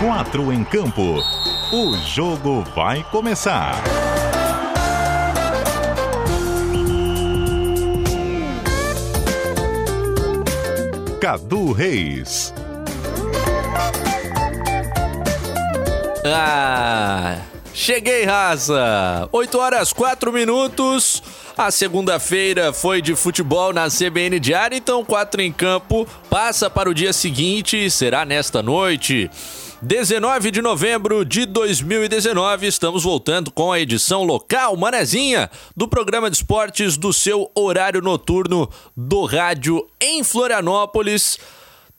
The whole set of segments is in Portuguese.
Quatro em campo. O jogo vai começar. Cadu Reis. Ah, cheguei, raça! 8 horas 4 minutos. A segunda-feira foi de futebol na CBN Diário, então 4 em campo passa para o dia seguinte, será nesta noite. 19 de novembro de 2019, estamos voltando com a edição local, manezinha, do programa de esportes do seu horário noturno do rádio em Florianópolis.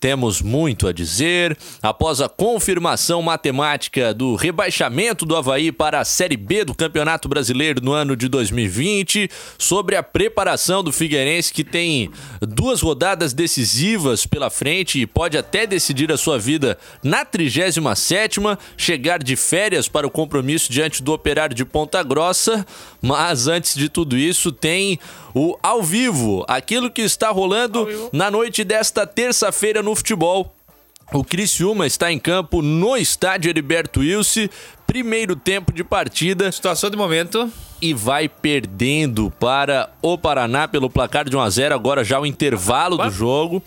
Temos muito a dizer. Após a confirmação matemática do rebaixamento do Havaí para a Série B do Campeonato Brasileiro no ano de 2020, sobre a preparação do Figueirense, que tem duas rodadas decisivas pela frente e pode até decidir a sua vida na 37, chegar de férias para o compromisso diante do Operário de Ponta Grossa. Mas antes de tudo isso, tem o ao vivo, aquilo que está rolando na noite desta terça-feira no futebol. O Criciúma está em campo no estádio Heriberto Wilson, primeiro tempo de partida. Situação de momento. E vai perdendo para o Paraná pelo placar de 1 a 0 agora já o intervalo do jogo.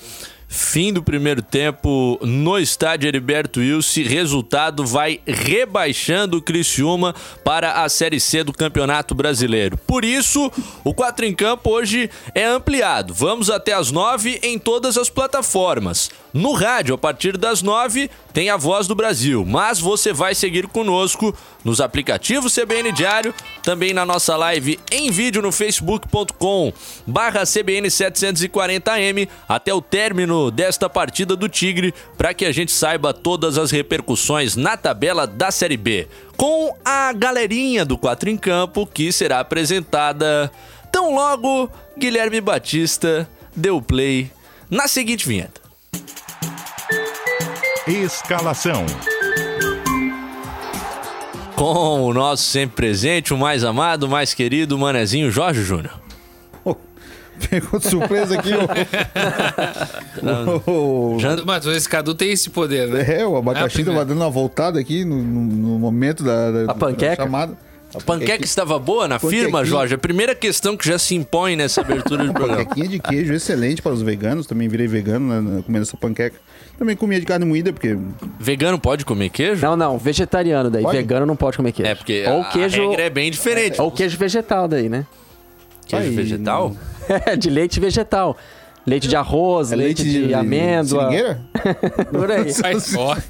Fim do primeiro tempo no estádio Heriberto Wilson. Resultado vai rebaixando o Criciúma para a Série C do Campeonato Brasileiro. Por isso, o 4 em Campo hoje é ampliado. Vamos até as 9 em todas as plataformas. No rádio, a partir das 9, tem a Voz do Brasil. Mas você vai seguir conosco nos aplicativos CBN Diário, também na nossa live em vídeo no facebook.com barra CBN 740M até o término desta partida do Tigre, para que a gente saiba todas as repercussões na tabela da Série B. Com a galerinha do 4 em Campo, que será apresentada tão logo Guilherme Batista deu play na seguinte vinheta. Escalação. Com o nosso sempre presente, o mais amado, o mais querido, o manezinho Jorge Júnior. Pegou de surpresa aqui. o, o, Mas esse Cadu tem esse poder, né? É, o abacaxi É tava dando uma voltada aqui no, no- no momento da, da, A panqueca? da chamada. A panqueca estava boa na firma. Jorge? A primeira questão que já se impõe nessa abertura do programa. Panquequinha de queijo, excelente para os veganos. Também virei vegano né, comendo essa panqueca. Também comia de carne moída, porque Vegano pode comer queijo? Não, não, vegetariano daí. Pode? Vegano não pode comer queijo. É, porque Ou a queijo. regra é bem diferente. Ou queijo vegetal daí, né? Queijo Aí, vegetal? É, de leite vegetal. Leite de arroz, é leite, de, amêndoa. Seringueira? Por aí.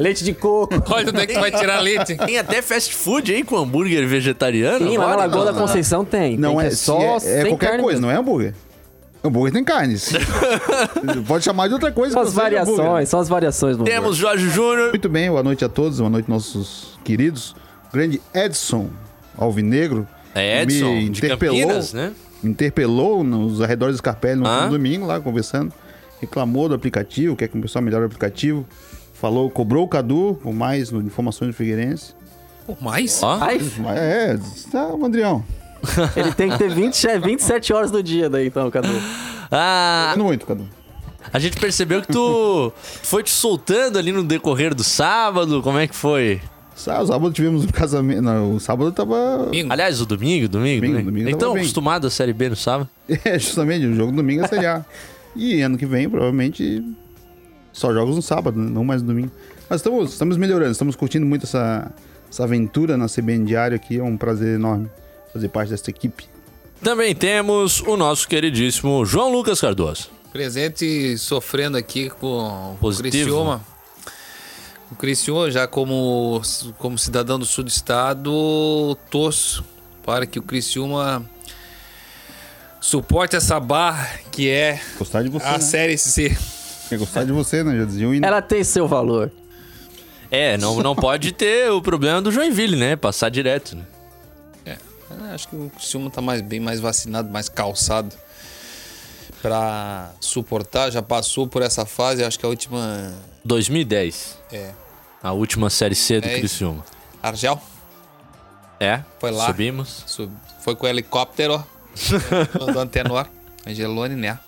Leite de coco. Olha onde é que tu vai tirar leite. Tem até fast food aí com hambúrguer vegetariano? Sim, lá na? Lagoa da Conceição tem. Não tem é, se só é, é qualquer carne coisa, mesmo. não é hambúrguer. Hambúrguer tem carnes. Pode chamar de outra coisa. Que as variações, são as variações do Temos Jorge Júnior. Muito bem, boa noite a todos, boa noite nossos queridos. O grande Edson Alvinegro. É Edson, me de interpelou, Campinas, né? Interpelou nos arredores do Scarpelli no Ah. domingo, lá conversando. Reclamou do aplicativo, quer que o pessoal melhore o aplicativo. Falou, cobrou o Cadu por mais informações do Figueirense. Pô, mais? Mas É, tá, Andrião. ele tem que ter 20, é 27 horas do dia daí, então, Cadu. ah, Não muito, Cadu. a gente percebeu que tu foi te soltando ali no decorrer do sábado. Como é que foi? Sábado, sábado tivemos um casamento. Não, o sábado tava. Domingo. Aliás, o domingo, domingo, Domingo, domingo. domingo então, acostumado a Série B no sábado? É, justamente, o jogo do domingo é Série A. E ano que vem, provavelmente, só jogos no sábado, né? não mais no domingo. Mas estamos, estamos melhorando, estamos curtindo muito essa, essa aventura na CBN Diário aqui. É um prazer enorme fazer parte dessa equipe. Também temos o nosso queridíssimo João Lucas Cardoso. Presente sofrendo aqui com o Positivo. Criciúma. O Criciúma, já como, como cidadão do sul do estado, torço para que o Criciúma suporte essa barra que é Gostar de você, a né? Série C. Quer gostar de você, né? Já diziam o. Ela tem seu valor. É, não, não pode ter o problema do Joinville, né? Passar direto. Né? É, acho que o Criciúma tá mais, bem mais vacinado, mais calçado para suportar. Já passou por essa fase, acho que a última 2010, é a última Série C do É. Criciúma. Argel. É, Foi lá. subimos. Sub- Foi com o helicóptero do Antenor, Angelone, né?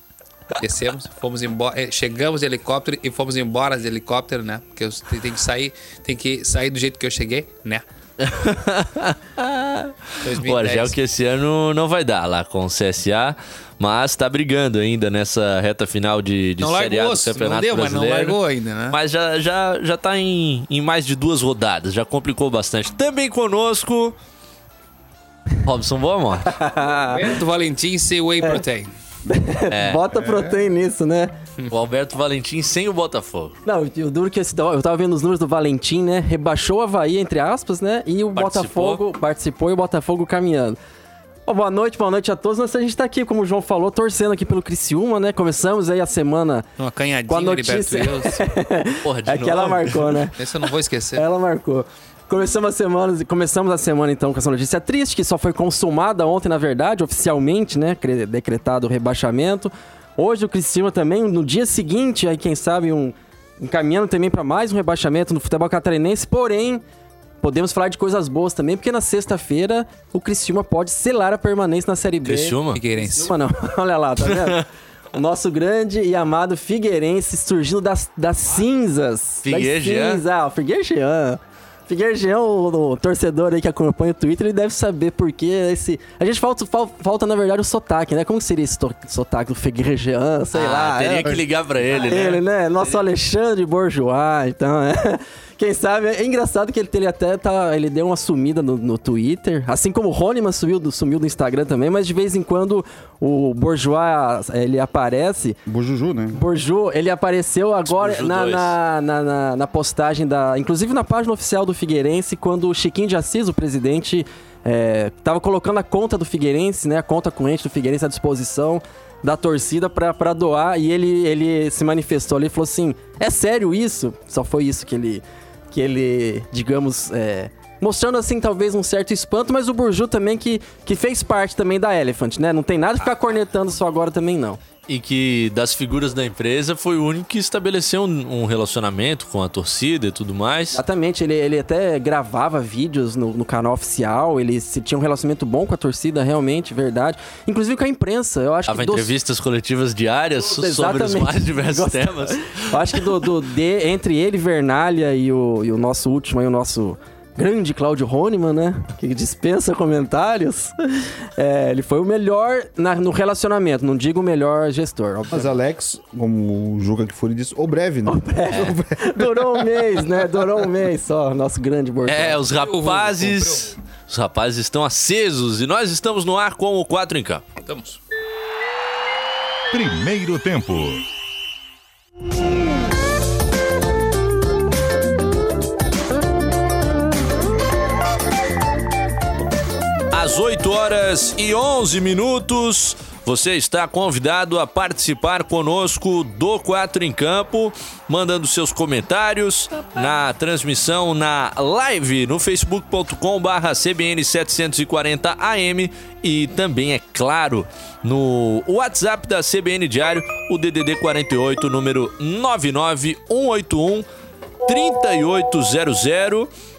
Descemos, fomos embora, eh, chegamos de helicóptero e fomos embora de helicóptero, né? Porque eu tem que sair, tem que sair do jeito que eu cheguei, né? O Argel que esse ano não vai dar lá com o CSA, mas tá brigando ainda nessa reta final de, de Não Série A largou, do Campeonato deu, mas não Brasileiro. largou ainda, né? Mas já, já, já tá em, em mais de duas rodadas, já complicou bastante. Também conosco, Robson Boamor. Roberto Valentim whey protein. É. Bota proteína nisso, né? o Alberto Valentim sem o Botafogo. Não, o duro que esse, eu tava vendo os números do Valentim, né? Rebaixou o Havaí, entre aspas, né? E o Participou. Botafogo participou e o Botafogo caminhando. Boa noite, boa noite a todos. Nós, a gente tá aqui, como o João falou, torcendo aqui pelo Criciúma, né? Começamos aí a semana. Uma Com a canhadinha, notícia. Porra, de É que ela novo? marcou, né? Esse eu não vou esquecer. Ela marcou. Começamos a semana, começamos a semana então com essa notícia triste que só foi consumada ontem, na verdade, oficialmente, né? cre- Decretado o rebaixamento. Hoje o Criciúma também, no dia seguinte, aí quem sabe um encaminhando também para mais um rebaixamento no futebol catarinense, porém podemos falar de coisas boas também, porque na sexta-feira o Criciúma pode selar a permanência na Série B. Criciúma? Figueirense. Criciúma não, olha lá, tá vendo? O nosso grande e amado Figueirense surgindo das, das cinzas. Figueira das cinzas. Ah, o Jean, o, o torcedor aí que acompanha o Twitter, ele deve saber por que esse... A gente falta, fal- falta, na verdade, o sotaque, né? Como seria esse sotaque do Figueira Jean? Sei Ah, lá. teria é. que ligar pra ele, né? Ele, né? Nosso Alexandre Bourgeois, então, é. Quem sabe, é engraçado que ele, ele até tá, ele deu uma sumida no, no Twitter, assim como o Roniman sumiu do, sumiu do Instagram também, mas de vez em quando o Bourgeois, ele aparece, Bujuju, né? Bourgeois, ele apareceu agora na, na, na, na- na postagem da. Inclusive na página oficial do Figueirense, quando o Chiquinho de Assis, o presidente, é, tava colocando a conta do Figueirense, né? A conta corrente do Figueirense à disposição da torcida pra, pra doar. E ele, ele se manifestou ali e falou assim: é sério isso? Só foi isso que ele. Que ele, digamos. é, Mostrando assim, talvez, um certo espanto, mas o Burju também que, que fez parte também da Elephant, né? Não tem nada de ficar cornetando só agora também, não. E que das figuras da empresa foi o único que estabeleceu um, um relacionamento com a torcida e tudo mais. Exatamente, ele, ele até gravava vídeos no, no canal oficial, ele se, tinha um relacionamento bom com a torcida, realmente, verdade. Inclusive com a imprensa, eu acho Dava que... dos- entrevistas coletivas diárias so- sobre os mais diversos Gosto- temas. Eu acho que do, do- de- entre ele, Vernalha e o, e o nosso último aí, o nosso grande Cláudio Honeman, né? Que dispensa comentários. É, ele foi o melhor na- no relacionamento, não digo o melhor gestor. Mas Alex, como o Juca que foi, disse, ou breve, né? Durou um mês, né? Durou um mês só, nosso grande Bortão. É, os rapazes. Os rapazes estão acesos e nós estamos no ar com o 4 em campo. Estamos. Primeiro tempo. 8 horas e 11 minutos, você está convidado a participar conosco do 4 em Campo, mandando seus comentários na transmissão na live no facebook.com/barra CBN740AM e também, é claro, no WhatsApp da CBN Diário, o DDD 48, número 99181 3800.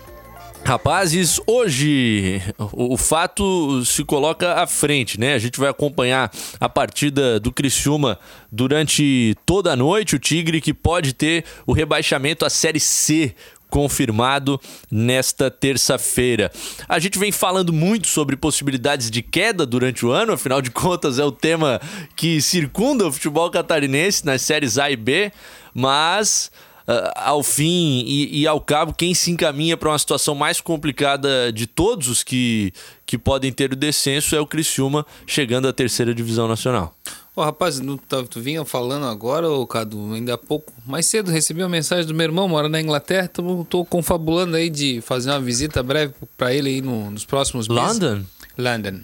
Rapazes, hoje o, fato se coloca à frente, né? A gente vai acompanhar a partida do Criciúma durante toda a noite. O Tigre que pode ter o rebaixamento à Série C confirmado nesta terça-feira. A gente vem falando muito sobre possibilidades de queda durante o ano, afinal de contas é o tema que circunda o futebol catarinense nas séries A e B, mas ah, ao fim e, e ao cabo, quem se encaminha para uma situação mais complicada de todos os que, que podem ter o descenso é o Criciúma, chegando à terceira divisão nacional. Ô, rapaz, não, tá- tu vinha falando agora, ô Cadu, ainda há pouco, mais cedo recebi uma mensagem do meu irmão, mora na Inglaterra, tô, tô confabulando aí de fazer uma visita breve pra ele aí no- nos próximos meses. London? London.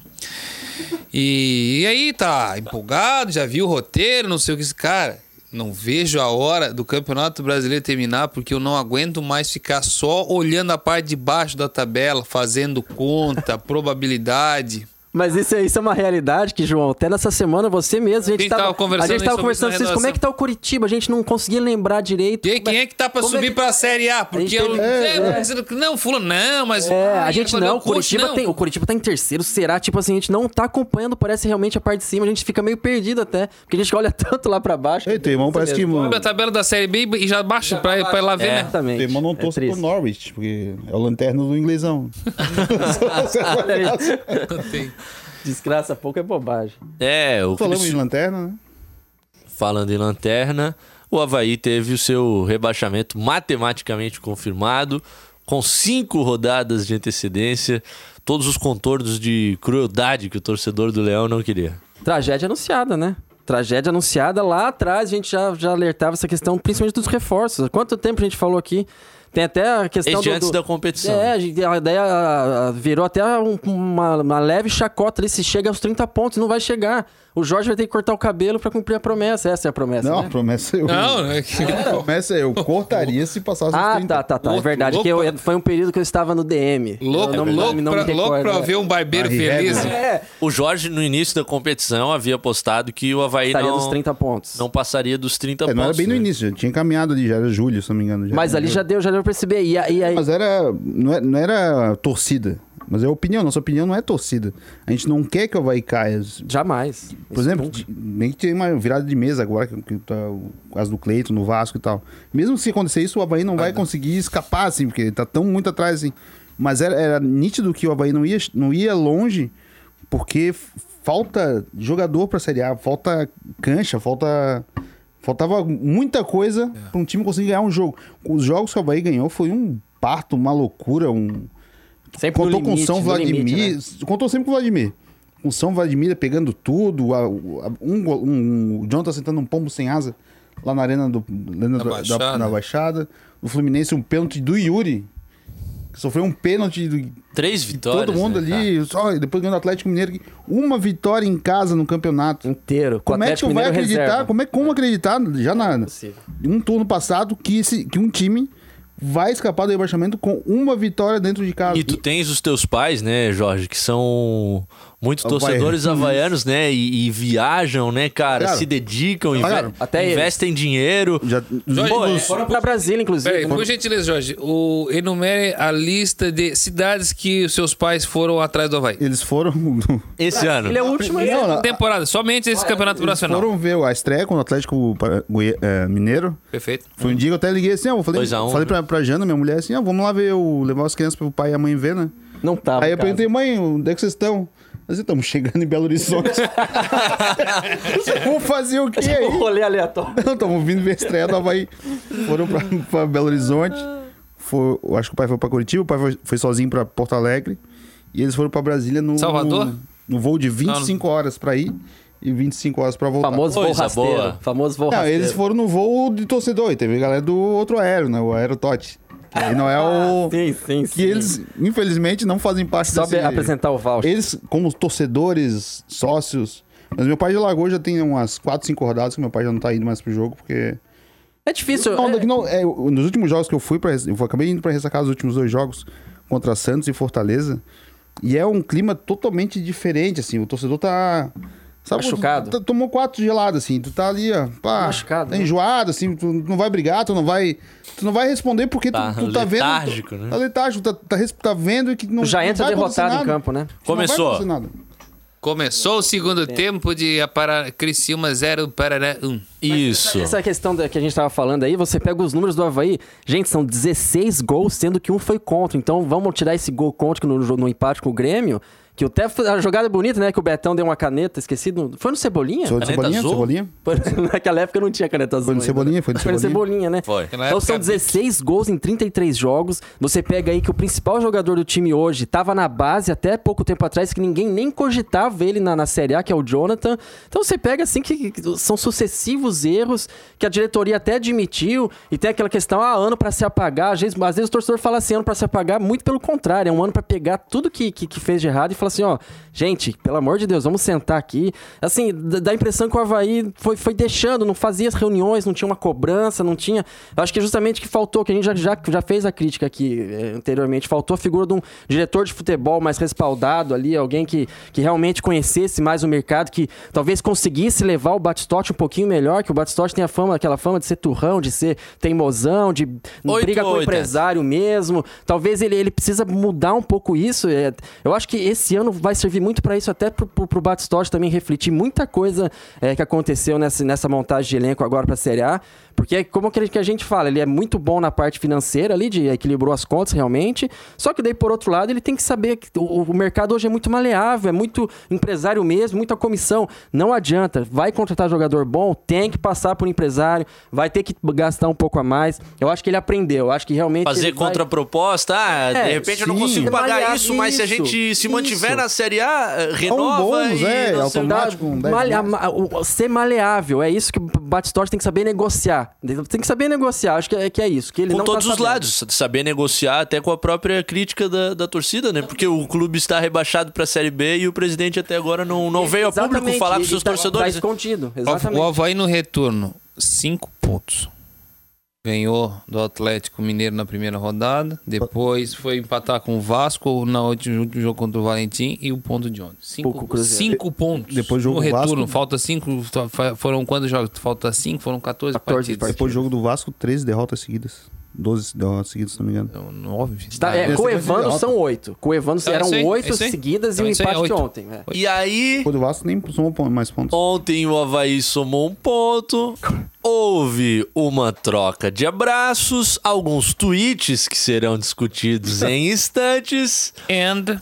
E, e aí, tá empolgado, já viu o roteiro, não sei o que. esse Cara, não vejo a hora do Campeonato Brasileiro terminar, porque eu não aguento mais ficar só olhando a parte de baixo da tabela, fazendo conta, probabilidade. Mas isso, é- isso é uma realidade que, João, até nessa semana você mesmo, a gente, A gente tava conversando a gente tava conversando com vocês, como é que tá o Curitiba? A gente não conseguia lembrar direito. E aí, Como quem é que tá pra como é subir que- pra Série A? Porque gente eu. teve- É, não, fulano, não, mas. É, a gente não, o Curitiba, não. tem, o Curitiba tá em terceiro, será? Tipo assim, a gente não tá acompanhando, parece realmente a parte de cima, a gente fica meio perdido até, porque a gente olha tanto lá pra baixo. Ei, teu irmão parece que. Sobe a tabela da Série B e já baixa pra, pra ir lá ver, né? Exatamente. Teu irmão não É torce pro. Norwich, porque é o lanterna do inglesão. Desgraça pouco é bobagem. É, o Falamos Cris- de lanterna, né? falando em lanterna, o Havaí teve o seu rebaixamento matematicamente confirmado, com cinco rodadas de antecedência, todos os contornos de crueldade que o torcedor do Leão não queria. Tragédia anunciada, né? Tragédia anunciada lá atrás, a gente já, já alertava essa questão, principalmente dos reforços. Quanto tempo a gente falou aqui? Tem até a questão do, antes do- da competição. É, a ideia virou até um- uma, uma leve chacota ali. Se chega aos 30 pontos, não vai chegar. O Jorge vai ter que cortar o cabelo pra cumprir a promessa. Essa é a promessa. Não, a né? promessa eu. Não, é que. A promessa eu cortaria se passasse os Ah, 30. tá, tá, tá. É verdade. louco que eu- foi um período que eu estava no DM. Louco, não, louco, não, não pra, me louco pra é. ver um barbeiro feliz. Hegel. É, O Jorge, no início da competição, havia apostado que o Havaí estaria não, dos 30 pontos. não passaria dos 30 É, pontos. não era bem no né? início, já tinha caminhado ali, já era julho, se não me engano. já Mas era ali julho. já deu, já deu pra perceber. E, a- e aí, Mas era não, é- não era torcida, mas é opinião. Nossa opinião não é torcida. A gente não quer que o Havaí caia. jamais. Por exemplo, nem que tem uma virada de mesa agora, que, que tá o caso do Cleito no Vasco e tal. Mesmo se acontecer isso, o Havaí não vai conseguir escapar, assim, porque tá tão muito atrás, assim. Mas era, era nítido que o Havaí não ia, não ia longe, porque falta jogador pra Série A, falta cancha, falta. Faltava muita coisa pra um time conseguir ganhar um jogo. Os jogos que o Havaí ganhou foi um parto, uma loucura, um, Sempre no Contou com limite, São Vladimir. limite, né? Contou sempre com o Vladimir. Com São Vladimir pegando tudo. a- a- um, um, o John tá sentando um pombo sem asa lá na arena do, Na da- da- Baixada. na Baixada. O Fluminense, um pênalti do Yuri. Que sofreu um pênalti de Três vitórias. todo mundo né, cara? ali. Só, depois ganhou o Atlético Mineiro. Uma vitória em casa no campeonato. Inteiro. com o Como é que tu vai Mineiro acreditar? reserva. Como é como acreditar já na Possível. um turno passado que, esse, que um time vai escapar do rebaixamento com uma vitória dentro de casa? E tu tens os teus pais, né, Jorge, que são muitos torcedores havaianos, né? E, e viajam, né, cara? Se dedicam, inve- Pagaram. Até eles. investem dinheiro. Já, Jorge, Pô, é- Foram pra Brasília, inclusive. Peraí, por gentileza, Jorge, o, enumere a lista de cidades que os seus pais foram atrás do Havaí. Eles foram. Esse ano. Ele é o último. Não, não, Temporada, somente esse campeonato eles nacional. foram ver a estreia com o Atlético Mineiro. Perfeito. Foi um dia que eu até liguei assim, ó, eu falei, Dois a um, falei né? pra, pra Jana, minha mulher, assim, ó, vamos lá ver, o, levar as crianças pro pai e a mãe ver, né? Não tava. Aí eu perguntei, mãe, onde é que vocês estão? Nós estamos chegando em Belo Horizonte. Vamos fazer o quê Um aí? rolê aleatório. Não, estamos vindo ver a estreia do Havaí. Foram pra, pra Belo Horizonte. Foi, eu acho que o pai foi pra Curitiba, o pai foi, foi sozinho pra Porto Alegre. E eles foram pra Brasília no. Salvador? No, no voo de 25 horas pra ir e 25 horas pra voltar. Famoso voo rasteiro. boa. Famoso voo Não, rasteiro. eles foram no voo de torcedor. E teve galera do outro aéreo, né? O Aerotote. E não é o. Sim, sim, sim. Que eles, infelizmente, não fazem parte Só desse... apresentar o voucher. Eles, como torcedores, sócios... Mas meu pai já largou, já tem umas 4, 5 rodadas que meu pai já não tá indo mais pro jogo, porque... É difícil. Não, é- não, é, nos últimos jogos que eu fui, pra, eu acabei indo pra ressacar os últimos dois jogos contra Santos e Fortaleza. E é um clima totalmente diferente, assim. O torcedor tá. Sabe, Machucado. tu- tu tomou quatro geladas, assim. Tu tá ali, ó. Pá, Machucado, Tá né? enjoado, assim. Tu não vai brigar, tu não vai. Tu não vai responder porque tu- Tá tu, tá vendo. letárgico, né? Tá letárgico, tá, tá, tá vendo que não. já não entra vai acontecer derrotado em campo, né? Não vai Começou. Começou o segundo tempo de Apara... Criciúma 0, Paraná 1. Isso. Essa questão da, que a gente tava falando aí, você pega os números do Havaí, gente, são 16 gols, sendo que um foi contra. Então vamos tirar esse gol contra no, no empate com o Grêmio. Que até a jogada é bonita, né? Que o Betão deu uma caneta, esquecido. Foi no Cebolinha? Foi no Cebolinha? azul? Cebolinha? Foi- Naquela época não tinha caneta azul. Foi no ainda, Cebolinha, né? foi no Foi no Cebolinha. Cebolinha, né? Foi. Então são 16 gols em 33 jogos. Você pega aí que o principal jogador do time hoje estava na base até pouco tempo atrás, que ninguém nem cogitava ele na, na Série A, que é o Jonathan. Então você pega assim que, que são sucessivos erros que a diretoria até admitiu. E tem aquela questão, ah, ano para se apagar. Às vezes, às vezes o torcedor fala assim, ano para se apagar. Muito pelo contrário, é um ano para pegar tudo que, que, que fez de errado e falar assim, ó, gente, pelo amor de Deus, vamos sentar aqui. Assim, dá a impressão que o Havaí foi, foi deixando, não fazia as reuniões, não tinha uma cobrança, não tinha. Eu acho que é justamente que faltou, que a gente já, já, já fez a crítica aqui eh, anteriormente, faltou a figura de um diretor de futebol mais respaldado ali, alguém que, que realmente conhecesse mais o mercado, que talvez conseguisse levar o Batistote um pouquinho melhor, que o Batistote tem a fama, aquela fama de ser turrão, de ser teimosão, de Oito briga com o empresário mesmo. Talvez ele, ele precisa mudar um pouco isso. É, eu acho que esse ano vai servir muito para isso, até pro, pro Batistotti também refletir muita coisa é, que aconteceu nessa, nessa montagem de elenco agora pra Série A. Porque, como que a gente- que a gente fala, ele é muito bom na parte financeira ali, de equilibrou as contas realmente. Só que daí, por outro lado, ele tem que saber que o, o mercado hoje é muito maleável, é muito empresário mesmo, muita comissão. Não adianta. Vai contratar jogador bom, tem que passar por empresário, vai ter que gastar um pouco a mais. Eu acho que ele aprendeu. Eu acho que realmente. Fazer ele vai- contraproposta, ah, É, de repente eu não sim. consigo pagar isso, mas se a gente se mantiver isso. na Série A, eh, um renova bônus, e é, automático. um dez Malha- ser maleável, é isso que o Batistotti tem que saber negociar. Tem que saber negociar, acho que é, que é isso. Que ele com não tá todos os sabendo. lados, saber negociar até com a própria crítica da, da torcida, né? Porque o clube está rebaixado para a Série B e o presidente até agora não, não veio a público falar com ele seus tá- torcedores. Tá escondido, O exatamente. Havaí no retorno, 5 pontos. Ganhou do Atlético Mineiro na primeira rodada. Depois foi empatar com o Vasco na último, último jogo contra o Valentim e o ponto de ontem. Cinco, cinco pontos. Depois do jogo no retorno. Vasco- Falta cinco. Foram quantos jogos? Falta cinco, foram 14, 14 partidas. Depois do jogo do Vasco, 13 derrotas seguidas. 12 derrotas seguidas, se não me engano. Não, Nove. Tá, é, o alto. são oito. Com o Evandro É eram aí, oito é isso aí. seguidas Então e o aí, empate oito. ontem. é. E aí, do Vasco nem somou mais pontos. ontem o Havaí somou um ponto. Houve uma troca de abraços, alguns tweets que serão discutidos em instantes. And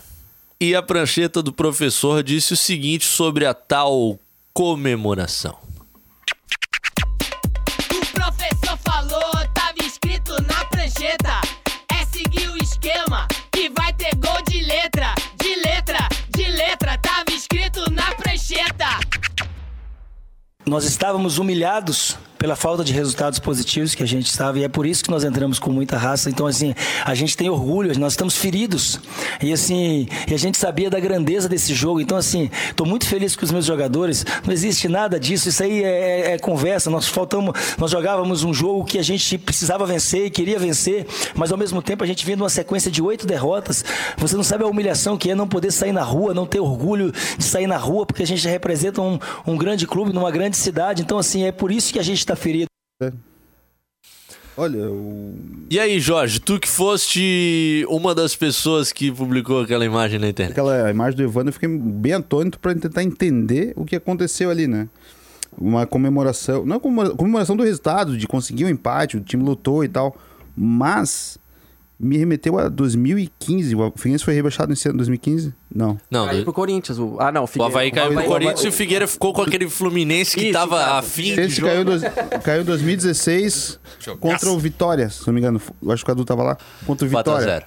E a prancheta do professor disse o seguinte sobre a tal comemoração. Nós estávamos humilhados pela falta de resultados positivos que a gente estava e é por isso que nós entramos com muita raça. Então assim, a gente tem orgulho, nós estamos feridos. E assim, e a gente sabia da grandeza desse jogo. Então assim, estou muito feliz com os meus jogadores. Não existe nada disso, isso aí é, é conversa. Nós faltamos, nós jogávamos um jogo que a gente precisava vencer e queria vencer, mas ao mesmo tempo a gente vinha numa sequência de oito derrotas. Você não sabe a humilhação que é não poder sair na rua, não ter orgulho de sair na rua, porque a gente representa um, um grande clube numa grande cidade. Então, assim, é por isso que a gente está ferido. Olha, o... E aí, Jorge, tu que foste uma das pessoas que publicou aquela imagem na internet. aquela imagem do Evandro, eu fiquei bem atônito pra tentar entender o que aconteceu ali, né? Uma comemoração, não é comemora- comemoração do resultado, de conseguir o empate, o time lutou e tal, mas me remeteu a 2015. O Figueirense foi rebaixado nesse ano 2015? Não. Não, Caiu pro Corinthians. O... Ah, não, o Figueiredo. Havaí caiu pro Havaí- Corinthians o- e o Figueira ficou com aquele Fluminense que Isso, tava cara. afim de Esse caiu, dois, caiu em 2016 contra o Vitória, se não me engano. Eu acho que o Cadu tava lá. Contra o 4 a Vitória. 0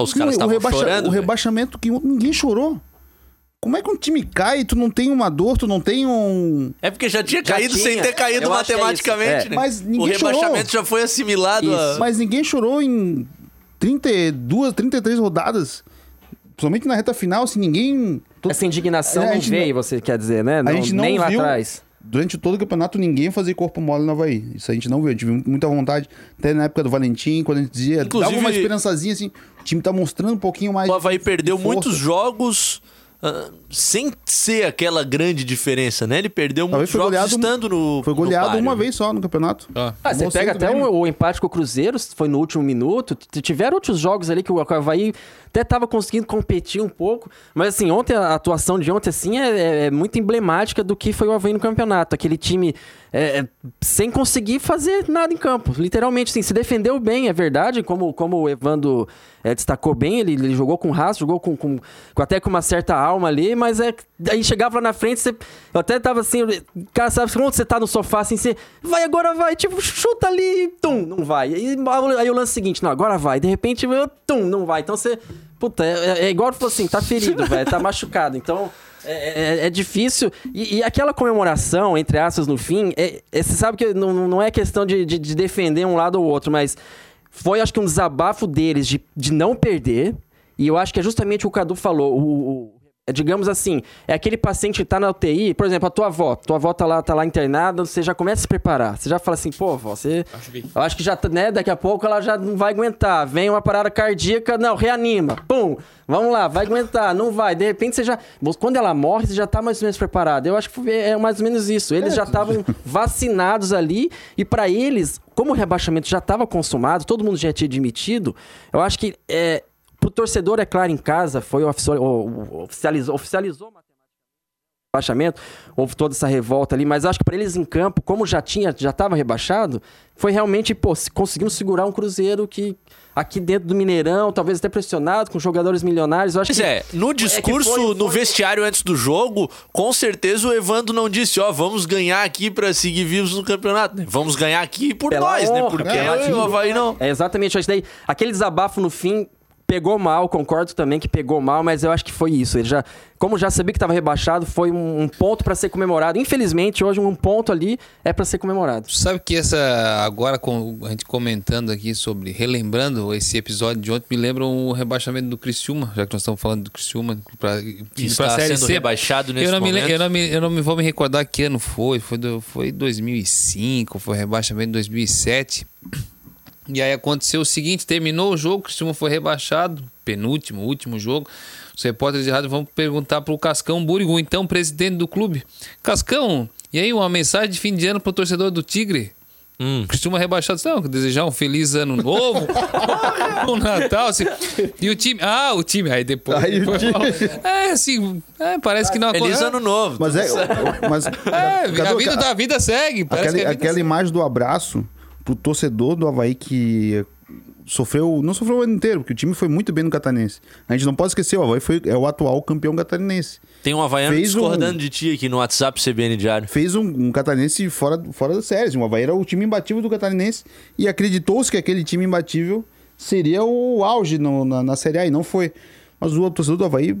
Os caras o, estavam rebaixa- chorando. o rebaixamento que ninguém chorou. Como é que um time cai e tu não tem uma dor, tu não tem um. É porque já tinha Já caído tinha. sem ter caído Eu é matematicamente, isso. né? É. Mas o ninguém rebaixamento chorou. já foi assimilado a... Mas ninguém chorou em 32, 33 rodadas. Principalmente na reta final, assim, ninguém. to- Essa indignação É, a não gente veio, você quer dizer, né? Não, a gente não nem lá viu atrás. Durante todo o campeonato, ninguém fazia corpo mole no Havaí. Isso a gente não viu. A gente viu muita vontade. Até na época do Valentim, quando a gente dizia. Inclusive- dava uma esperançazinha assim. O time tá mostrando um pouquinho mais. O Havaí de perdeu força. muitos jogos ah, sem ser aquela grande diferença, né? Ele perdeu Havaí muitos foi jogos goleado- estando no Foi no goleado páreo, uma né? vez só no campeonato. Ah. Ah, você pega até bem, o, o empate com o Cruzeiro, foi no último minuto. Tiveram outros jogos ali que o Havaí até tava conseguindo competir um pouco. Mas assim, ontem a atuação de ontem assim é, é- é muito emblemática do que foi o Havaí no campeonato. Aquele time é, é, sem conseguir fazer nada em campo. Literalmente, assim, se defendeu bem, é verdade. Como, como o Evandro é, destacou bem, ele, ele jogou com raça, jogou com, com- com- até com uma certa alma ali, mas é aí chegava lá na frente, você, eu até tava assim, cara, sabe quando você tá no sofá assim, você vai agora vai, tipo, chuta ali, tum, não vai. Aí, aí o lance seguinte, não, agora vai. De repente, eu, tum, não vai. Então você, puta, é, é igual falou assim, tá ferido, velho, tá machucado. Então é, é- é difícil. E, e aquela comemoração, entre aspas, no fim, é, é- você sabe que não, não é questão de, de- de defender um lado ou outro, mas foi, acho que, um desabafo deles de, de não perder E eu acho que é justamente o que o Cadu falou. O, o- digamos assim, é aquele paciente que tá na UTI, por exemplo, a tua avó. Tua avó tá lá, tá lá internada, você já começa a se preparar. Você já fala assim, pô, avó, você. Eu acho que já, tá- né, daqui a pouco ela já não vai aguentar. Vem uma parada cardíaca, não, reanima. Pum! Vamos lá, vai aguentar, não vai. De repente você já. Quando ela morre, você já tá mais ou menos preparado. Eu acho que é mais ou menos isso. Eles já estavam vacinados ali e pra eles, como o rebaixamento já estava consumado, todo mundo já tinha admitido, eu acho que é, pro torcedor, é claro, em casa, foi oficializou, oficializou o rebaixamento, houve toda essa revolta ali, mas acho que para eles em campo, como já tinha, já estava rebaixado, foi realmente, pô, se- conseguimos segurar um Cruzeiro que aqui dentro do Mineirão, talvez até pressionado, com jogadores milionários, eu acho Pois que... é, no discurso, foi- no foi- vestiário antes do jogo, com certeza o Evandro não disse, ó, vamos ganhar aqui pra seguir vivos no campeonato. né? Vamos ganhar aqui por Pela nós, né? honra, Porque pela o. Havaí não. É exatamente isso daí. Aquele desabafo no fim pegou mal, concordo também que pegou mal, mas eu acho que foi isso. Ele já, como já sabia que estava rebaixado, foi um, um ponto para ser comemorado. Infelizmente, hoje um ponto ali é para ser comemorado. Tu sabe que essa, agora com a gente comentando aqui sobre, relembrando esse episódio de ontem, me lembra o rebaixamento do Criciúma, já que nós estamos falando do Criciúma, Que está sendo rebaixado nesse eu não, me, momento. eu, não me, eu não me vou me recordar que ano foi, foi, do, foi 2005, foi rebaixamento em 2007. E aí aconteceu o seguinte, terminou o jogo, o Criciúma foi rebaixado, penúltimo, último jogo. Os repórteres de rádio vão perguntar pro Cascão Burigu, então presidente do clube. Cascão, e aí uma mensagem de fim de ano pro torcedor do Tigre? Hum. Criciúma rebaixado, não, desejar um feliz ano novo, um Natal, assim. E o time, ah, o time, aí depois. Aí o depois time. É, assim, é, parece que não Feliz aconteceu. ano novo. Mas é. Mas, É, a vida, da vida segue. Aquela, que a vida aquela imagem do abraço pro torcedor do Havaí que sofreu. Não sofreu o ano inteiro, porque o time foi muito bem no Catarinense. A gente não pode esquecer, o Havaí foi, é o atual campeão catarinense. Tem um Havaiano Fez um- discordando de ti aqui no WhatsApp CBN Diário. Fez um, um catarinense fora, fora das séries. O Havaí era o time imbatível do catarinense e acreditou-se que aquele time imbatível seria o auge no- na, na Série A e não foi. Mas o torcedor do Havaí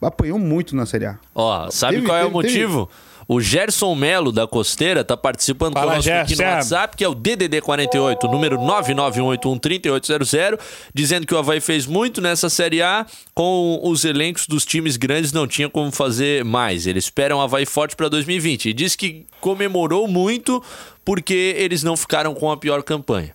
apanhou muito na Série A. Ó, sabe Teve- qual é o teve- teve. O Gerson Melo da Costeira tá participando Fala, conosco aqui no. WhatsApp, que é o DDD 48, número 991813800, dizendo que o Havaí fez muito nessa Série A, com os elencos dos times grandes não tinha como fazer mais. Eles esperam o Havaí forte para 2020 e diz que comemorou muito porque eles não ficaram com a pior campanha.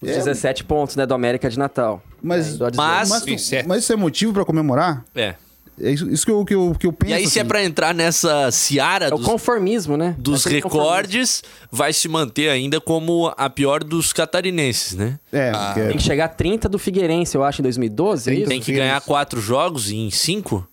Os 17 pontos, né, do América de Natal. Mas, É, Mas- mas, Isso é. mas isso é motivo pra comemorar? É. É isso, isso que, eu, que, eu, que eu penso. E aí, se é assim. pra entrar nessa seara É o dos, conformismo, né? dos conformismo. recordes, vai se manter ainda como a pior dos catarinenses, né? É, Ah, porque- Tem que chegar a 30 do Figueirense, eu acho, em 2012, é 30 isso? Tem que ganhar quatro jogos em cinco?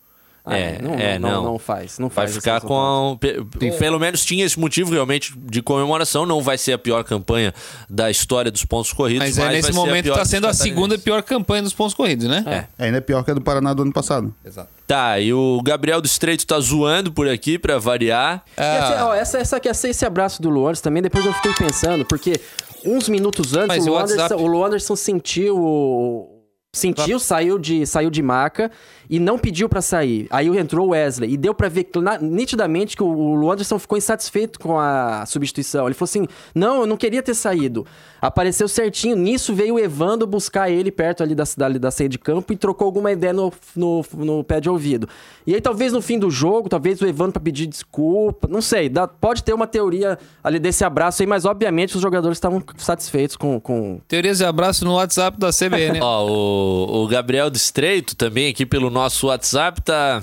Ah, é, não, é, não, não. não faz, não Vai faz. ficar esse com. resultado. pe- Pelo menos tinha esse motivo realmente de comemoração. Não vai ser a pior campanha da história dos pontos corridos. Mas Mas, é, vai nesse a momento tá dos sendo a segunda pior campanha dos pontos corridos, né? É. ainda é pior que a do Paraná do ano passado. Exato. Tá, e o Gabriel do Estreito tá zoando por aqui pra variar. E essa, ó, essa, essa, essa, esse abraço do Luanderson também, depois eu fiquei pensando, porque uns minutos antes Mas o o o Luanderson sentiu. Sentiu, saiu de, saiu de maca e não pediu pra sair. Aí entrou o Wesley e deu pra ver na- nitidamente que o, o Luanderson ficou insatisfeito com a substituição. Ele falou assim: Não, eu não queria ter saído. Apareceu certinho. Nisso veio o Evandro buscar ele perto ali da, da, da saída de campo e trocou alguma ideia no, no, no pé de ouvido. E aí, talvez no fim do jogo, talvez o Evandro pra pedir desculpa. Não sei, dá- pode ter uma teoria ali desse abraço aí, mas obviamente os jogadores estavam satisfeitos com. com... Teorias de abraço no WhatsApp da CBN. Ó, o, o Gabriel do Estreito também aqui pelo nosso WhatsApp tá.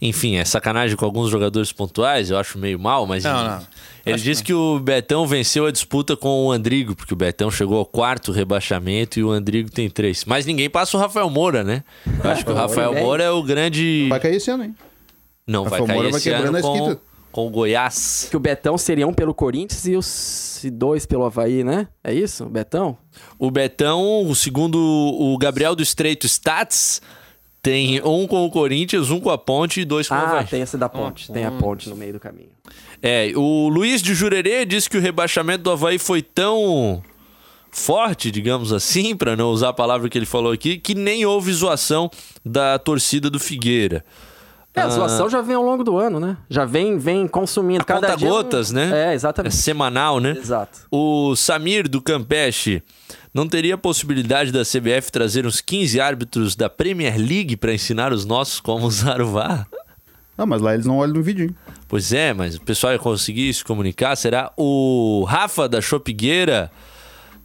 Enfim, é sacanagem com alguns jogadores pontuais, eu acho meio mal, mas. Não, ele- não. Ele disse que o Betão venceu a disputa com o Andrigo, porque o Betão chegou ao quarto rebaixamento e o Andrigo tem três. Mas ninguém passa o Rafael Moura, né? Eu acho que o Rafael. Moura é o grande. Vai cair esse ano, hein? Não, vai Rafael cair Moura vai esse ano quebrando a com. Com o Goiás. Que o Betão seria um pelo Corinthians e os dois pelo Havaí, né? É isso? O Betão? O Betão, segundo o Gabriel do Estreito Stats, tem um com o Corinthians, um com a Ponte e dois com o Ah, Havaí. tem essa da ponte. Tem a ponte no meio do caminho. É, o Luiz de Jurerê disse que o rebaixamento do Havaí foi tão forte, digamos assim, para não usar a palavra que ele falou aqui, que nem houve zoação da torcida do Figueira. É, a zoação já vem ao longo do ano, né? Já vem, vem consumindo. A Cada conta dia um- gotas, né? É, É exatamente. semanal, né? Exato. O Samir do Campeche Não teria possibilidade da CBF trazer uns 15 árbitros da Premier League para ensinar os nossos como usar o VAR? Não, mas lá eles não olham no vídeo, hein? Pois é, mas o pessoal ia conseguir se comunicar? Será? O Rafa da Chopigueira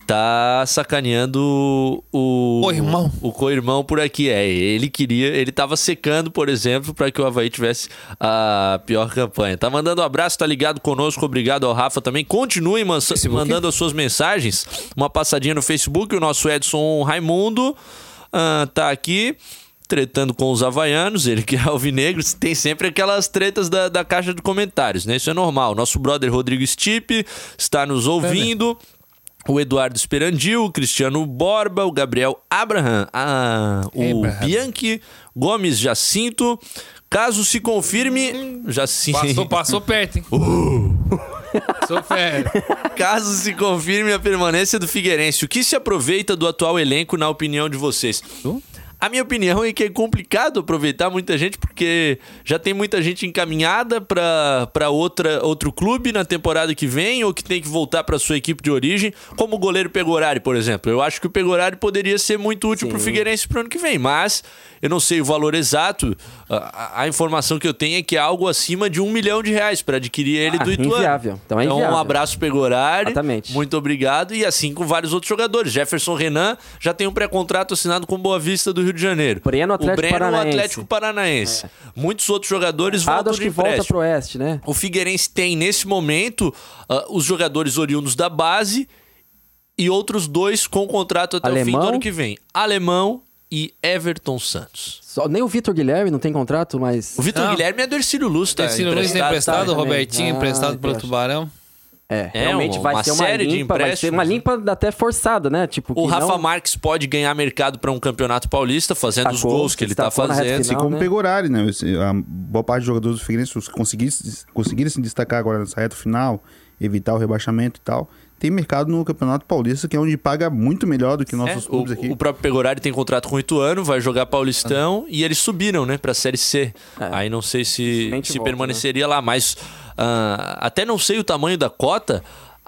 tá sacaneando o. Co-irmão. O co-irmão por aqui. É, ele queria. Ele tava secando, por exemplo, para que o Havaí tivesse a pior campanha. Tá mandando um abraço, tá ligado conosco. Obrigado ao Rafa também. Continuem man- mandando as suas mensagens. Uma passadinha no Facebook. O nosso Edson Raimundo ah, tá aqui. Tretando com os havaianos, ele que é alvinegro, tem sempre aquelas tretas da, da caixa de comentários, né? Isso é normal. Nosso brother Rodrigo Stipe está nos ouvindo. O Eduardo Esperandil, o Cristiano Borba, o Gabriel Abraham, a- o Abraham. Bianchi, Gomes Jacinto. Caso se confirme, Jacinto. Passou, passou perto, hein? Sou fera. Caso se confirme a permanência do Figueirense, o que se aproveita do atual elenco, na opinião de vocês? A minha opinião é que é complicado aproveitar muita gente, porque já tem muita gente encaminhada para outra outro clube na temporada que vem, ou que tem que voltar para sua equipe de origem, como o goleiro Pegorari, por exemplo. Eu acho que o Pegorari poderia ser muito útil para o Figueirense pro ano que vem, mas eu não sei o valor exato. A, a- informação que eu tenho é que é algo acima de um milhão de reais para adquirir ele Ah, do Ituano. inviável. Então é um inviável. abraço Pegorari. Exatamente. Muito obrigado. E assim com vários outros jogadores. Jefferson Renan já tem um pré-contrato assinado com Boa Vista do Rio de Janeiro. Breno, Atlético o Breno, Paranaense. Atlético Paranaense. Muitos outros jogadores Rado voltam de que volta empréstimo. pro Oeste, né? O Figueirense tem, nesse momento, ah, os jogadores oriundos da base e outros dois com contrato até o fim Alemão. do ano que vem. Alemão e Everton Santos. Só, nem o Vitor Guilherme não tem contrato, mas. O Vitor. Guilherme é do Ercílio Luz, tá? Terceiro Luiz emprestado, tá, o Robertinho também. emprestado Ah, pro eu acho. Tubarão. É, É, realmente uma- vai uma ser uma série de limpa, vai ser uma né? limpa até forçada, né? Tipo, O que Rafa não... Marques pode ganhar mercado para um campeonato paulista, fazendo os Destacou, gols que ele tá reta fazendo. Assim como né? Pegorari, né? A boa parte dos jogadores do Figueirense os conseguissem, conseguirem se destacar agora nessa reta final, evitar o rebaixamento e tal. Tem mercado no Campeonato Paulista, que é onde paga muito melhor do que nossos É, clubes o, aqui. o próprio Pegorari tem contrato com o Ituano, vai jogar Paulistão e eles subiram, né, pra Série C. Aí não sei se, se volta, permaneceria lá, mas ah, até não sei o tamanho da cota.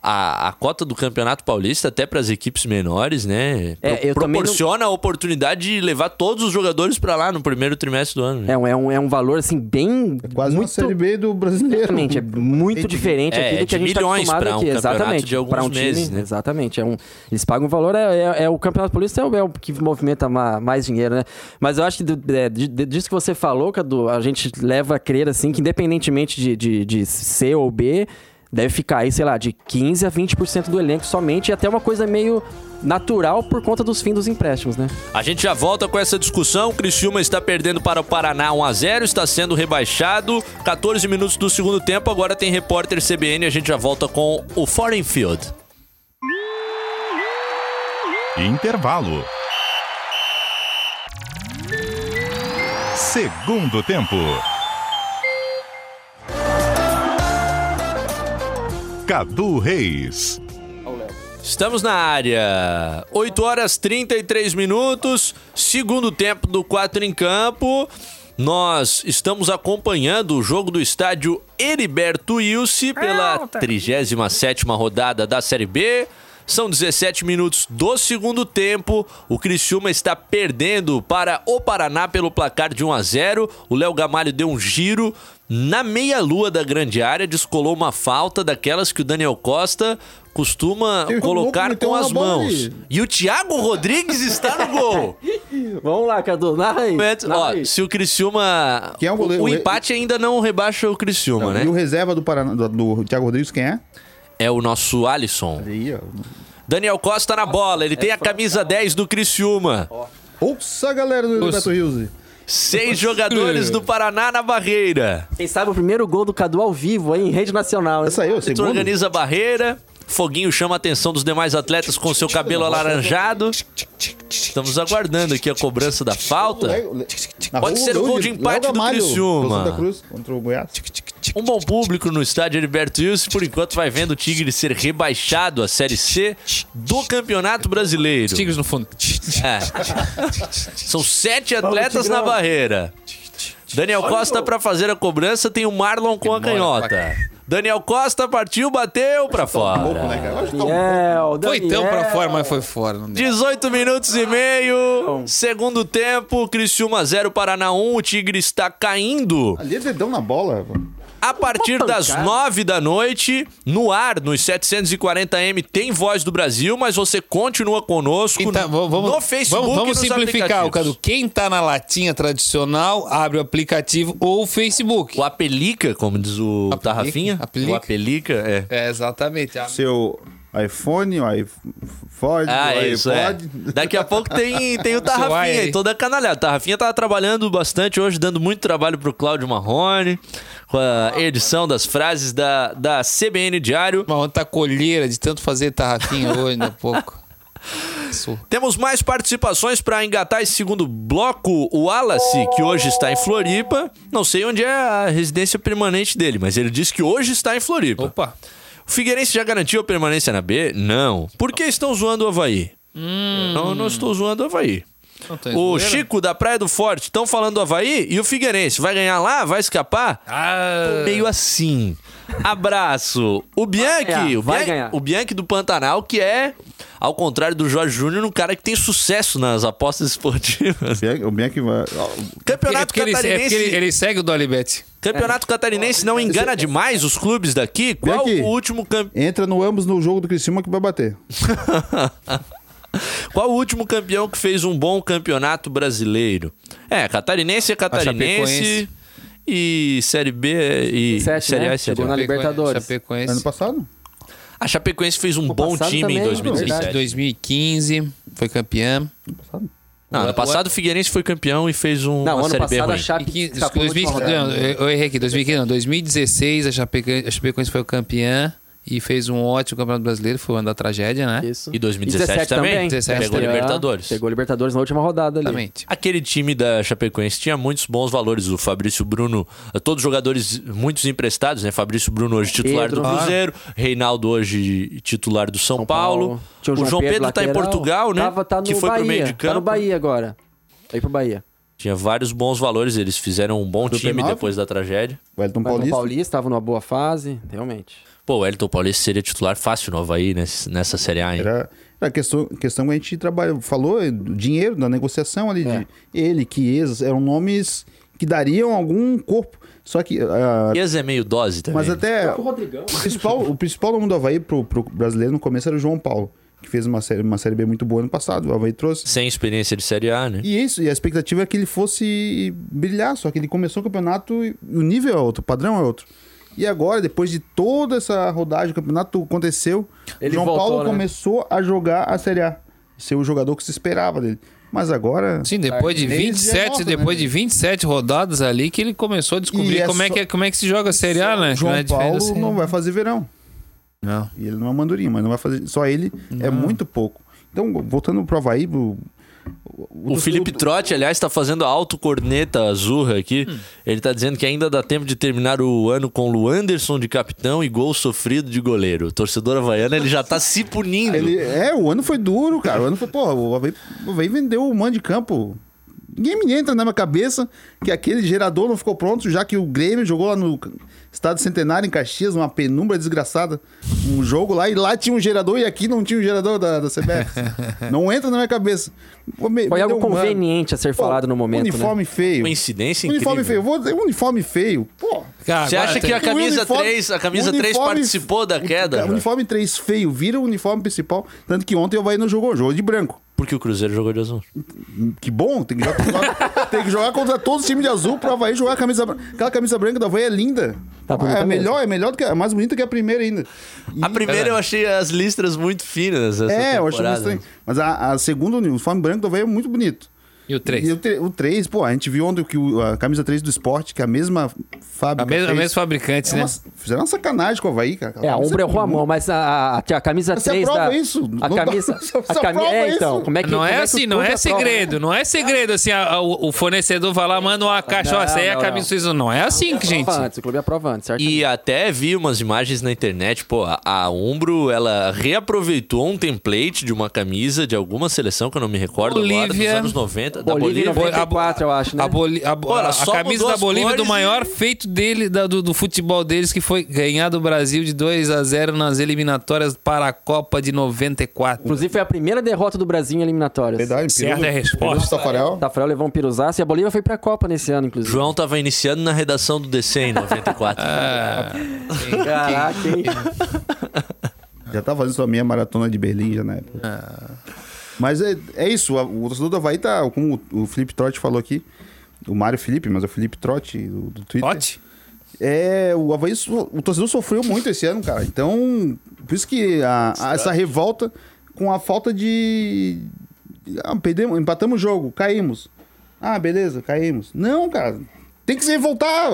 A, a cota do Campeonato Paulista, até para as equipes menores, né? É, pro- eu também não- proporciona a oportunidade de levar todos os jogadores pra lá no primeiro trimestre do ano. né? É um, é, um, é um valor, assim, bem. É quase uma muito... Série B do brasileiro. Exatamente, é muito diferente É, aqui do que a gente está milhões acostumado pra um aqui. Exatamente. de alguns um time, meses, né? Exatamente. É um, eles pagam um valor, é, é- é o Campeonato Paulista é o, é o que movimenta ma- mais dinheiro, né? Mas eu acho que do- é, de- disso que você falou, Cadu, a gente leva a crer, assim, que independentemente de, de, de C ou B, deve ficar aí, sei lá, de 15% a 20% do elenco somente, e até uma coisa meio natural por conta dos fins dos empréstimos, né? A gente já volta com essa discussão. O Criciúma está perdendo para o Paraná 1 a 0 está sendo rebaixado. 14 minutos do segundo tempo, agora tem repórter CBN. A gente já volta com o Foreign Field. Intervalo. Segundo tempo. Cadu Reis. Estamos na área. 8 horas 33 minutos, segundo tempo do 4 em campo. Nós estamos acompanhando o jogo do estádio Heriberto Wilson pela 37ª rodada da Série B. São 17 minutos do segundo tempo. O Criciúma está perdendo para o Paraná pelo placar de 1 a 0. O Léo Gamalho deu um giro na meia-lua da grande área, descolou uma falta daquelas que o Daniel Costa costuma Tem um colocar com as mãos. ali. E o Thiago Rodrigues está no gol. Vamos lá, Cadu, narra aí. Narra Ó, aí. se o Criciúma. Quem é o goleiro? o empate ainda não rebaixa o Criciúma, E o né? reserva do, Paraná, do, do Thiago Rodrigues, quem é? É o nosso Alisson. Aí, ó. Daniel Costa na bola, ele tem a camisa 10 do Criciúma. Ouça, galera do Beto Rios. Seis jogadores do Paraná na barreira. Quem sabe o primeiro gol do Cadu ao vivo, aí, em rede nacional. hein? Essa aí, o Tu segundo. organiza a barreira. Foguinho chama a atenção dos demais atletas com seu cabelo alaranjado. Estamos aguardando aqui a cobrança da falta. Pode ser o gol de empate do Criciúma. Contra o Goiás. Um bom público no estádio Heriberto Wilson, por enquanto vai vendo o Tigre ser rebaixado à Série C do Campeonato Brasileiro. Tigres no fundo. É. São sete atletas na barreira. Daniel Costa para fazer a cobrança tem o Marlon com a canhota. Daniel Costa partiu, bateu pra Pouco, né, fora. que tá Daniel, Foi tão pra fora, mas foi fora. Não deu. 18 minutos e meio. Segundo tempo, Criciúma 0, Paraná 1. O Tigre está caindo. Ali é dedão na bola. A partir das 9 da noite, no ar, nos 740M, tem Voz do Brasil, mas você continua conosco tá- v- vamos, no Facebook vamos, e vamos nos simplificar. Cadu. Quem tá na latinha tradicional, abre o aplicativo ou o Facebook. O Apelica, como diz o Apelica? Tarrafinha. Apelica? O Apelica, é. É, exatamente. Seu iPhone, o iPod, Ah, o é isso, é. iPod. Daqui a pouco tem, tem o Tarrafinha aí, toda canalhada. Tarrafinha tá trabalhando bastante hoje, dando muito trabalho pro Cláudio Marrone, com a edição das frases da, da CBN Diário. Mas ontem tá colheira de tanto fazer tarrafinha hoje, ainda há pouco. Isso. Temos mais participações para engatar esse segundo bloco. O Wallace, que hoje está em Floripa. Não sei onde é a residência permanente dele, mas ele disse que hoje está em Floripa. Opa. O Figueirense já garantiu a permanência na B? Não. Por que estão zoando o Havaí? Não, eu não estou zoando o Havaí. Não O zoeira? Chico da Praia do Forte estão falando do Havaí e o Figueirense vai ganhar lá? Vai escapar? Ah, Meio assim. Abraço. O Bianchi, ganhar, o, vai Bianchi ganhar. o Bianchi do Pantanal, que é, ao contrário do Jorge Júnior, um cara que tem sucesso nas apostas esportivas. O Bianchi vai. ó, é Campeonato porque, ele, é Catarinense. ele, ele segue o Dolibet. Campeonato Catarinense não engana demais os clubes daqui. Qual Bianchi. o último campeão? Entra no ambos no jogo do Criciúma que vai bater. Qual o último campeão que fez um bom campeonato brasileiro? É, catarinense é catarinense. E Série B e Sete, Série né? A e Série Chegou A. na Libertadores. Chapecoense. Ano passado? A Chapecoense fez um Ano bom time em também, 2017. verdade. 2015, foi passado? Não, ano passado o Figueirense foi campeão e fez um, Não, uma ano Série B passado a ruim. Chape E que- escapou na 2015, última rodada. não, eu errei aqui, 2015, não, 2016 a Chapecoense, a Chapecoense foi o campeão e fez um ótimo campeonato brasileiro, foi o ano da tragédia, né? Isso. E 2017 também? 17 Pegou também. Libertadores. Pegou Libertadores na última rodada ali. Exatamente. Aquele time da Chapecoense tinha muitos bons valores. O Fabrício Bruno, todos jogadores muitos emprestados, né? Fabrício Bruno hoje titular Pedro. do Cruzeiro, Reinaldo hoje titular do São, São Paulo. Paulo. Tinha O João Pedro, tá em lateral. Portugal, né? Tava, tá no que foi Bahia. pro meio de campo. Tá no Bahia agora. Tá aí pro Bahia. Tinha vários bons valores, eles fizeram um bom Do time P9? depois da tragédia. O Elton Paulista. Paulista tava numa boa fase, realmente. Pô, o Elton Paulista seria titular fácil no Havaí nesse- nessa Série A, hein? Era, era questão, questão que a gente trabalha, falou é, do dinheiro, da negociação ali. É. De ele, Chiesa, eram nomes que dariam algum corpo. Só que. Chiesa é meio dose também. mas até. O Rodrigão. O principal, o principal nome do Havaí pro, pro brasileiro no começo era o João Paulo, que fez uma série, uma série B muito boa ano passado. O Havaí trouxe. Sem experiência de Série A, né? E isso, e a expectativa é que ele fosse brilhar, só que ele começou o campeonato e o nível é outro, o padrão é outro. E agora, depois de toda essa rodagem, o campeonato aconteceu, Ele o João voltou, Paulo né? começou a jogar a Série A. Ser o jogador que se esperava dele. Mas agora. Sim, depois de Desde 27, nota, depois né? de 27 rodadas ali que ele começou a descobrir é como, é só- que, é- como é que se joga a Série A, né? João Não é Paulo da Série A. não vai fazer verão. Não. E ele não é mandurinho, mas não vai fazer. Só ele é muito pouco. Então, voltando pro Havaí, o, O Felipe Trotti, aliás, tá fazendo a autocorneta azurra aqui. Hum. Ele tá dizendo que ainda dá tempo de terminar o ano com Luanderson de capitão e gol sofrido de goleiro. O torcedor havaiano, ele já tá se punindo. Ele, é, o ano foi duro, cara. O ano foi, pô, o Havaí, o vendeu o mando de campo. Ninguém me entra na minha cabeça que aquele gerador não ficou pronto, já que o Grêmio jogou lá no Estado Centenário, em Caxias, uma penumbra desgraçada. Um jogo lá, e lá tinha um gerador e aqui não tinha um gerador da, da CBF. não entra na minha cabeça. Pô, me- Foi me algo um mano. conveniente a ser Pô, falado no momento, né? Uniforme feio. Coincidência Uniforme incrível. feio. Vou dizer, uniforme feio. Pô. Cara, Você acha tem- que a camisa uniforme- 3, a camisa 3 uniforme- participou da queda? O uniforme 3 feio, vira o uniforme principal. Tanto que ontem o Havaí não jogou, jogou de branco. Porque o Cruzeiro jogou de azul. Que bom, tem que jogar, tem que jogar contra todos os times de azul pro Havaí jogar a camisa branca. Aquela camisa branca do Havaí é linda. Tá é mesmo. melhor, é melhor do que é mais bonita que a primeira ainda. E- A primeira eu achei as listras muito finas. Essa é, eu acho meio temporada. estranho. Mas a, a segunda, o uniforme branco do Havaí é muito bonito. E o 3? E o, o 3, pô, a gente viu ontem que o- a camisa 3 do esporte, que é a mesma fábrica. A mesma, a mesma fabricante, É né? uma- fizeram uma sacanagem com o Havaí, cara. É, a camisa Umbra errou a muito- mão, mas a, a, a camisa Você 3 aprova da... isso? A dá- camisa... você A cami... aprova É, então, isso? como é que... Não como é assim, não é segredo, não é segredo assim, a- a- o, o fornecedor vai lá, manda uma caixa, ó, essa aí é a camisa não. suíça. Não é assim, que, gente. Antes, o clube aprova antes, certo? E até vi umas imagens na internet, pô, a, a Umbro, ela reaproveitou um template de uma camisa de alguma seleção que eu não me recordo agora, dos anos 90 90, da Bolívia em Bolívia. 94, eu acho, né? A, Boli- a, ela a- a camisa da Bolívia do cores maior e- feito dele, da- do, do futebol deles, que foi ganhar do Brasil de 2 a 0 nas eliminatórias para a Copa de 94. Inclusive foi a primeira derrota do Brasil em eliminatórias. Verdade, Certa é a resposta. Do Tafarel. O Tafarel levou um piruzaço e a Bolívia foi pra Copa nesse ano, inclusive. João tava iniciando na redação do DC em 94. Ah, Caraca, hein? Já tá fazendo sua meia maratona de Berlim já na época. Ah. Mas é, é isso, o torcedor do Havaí tá, como o o Felipe Trotti falou aqui, o Mário Felipe, mas é o Felipe Trotti do, do Twitter. Pote? É, o Havaí, o torcedor sofreu muito esse ano, cara. Então, por isso que a- a- essa revolta com a falta de. Ah, perdemos, empatamos o jogo, caímos. Ah, beleza, caímos. Não, cara. Tem que se revoltar.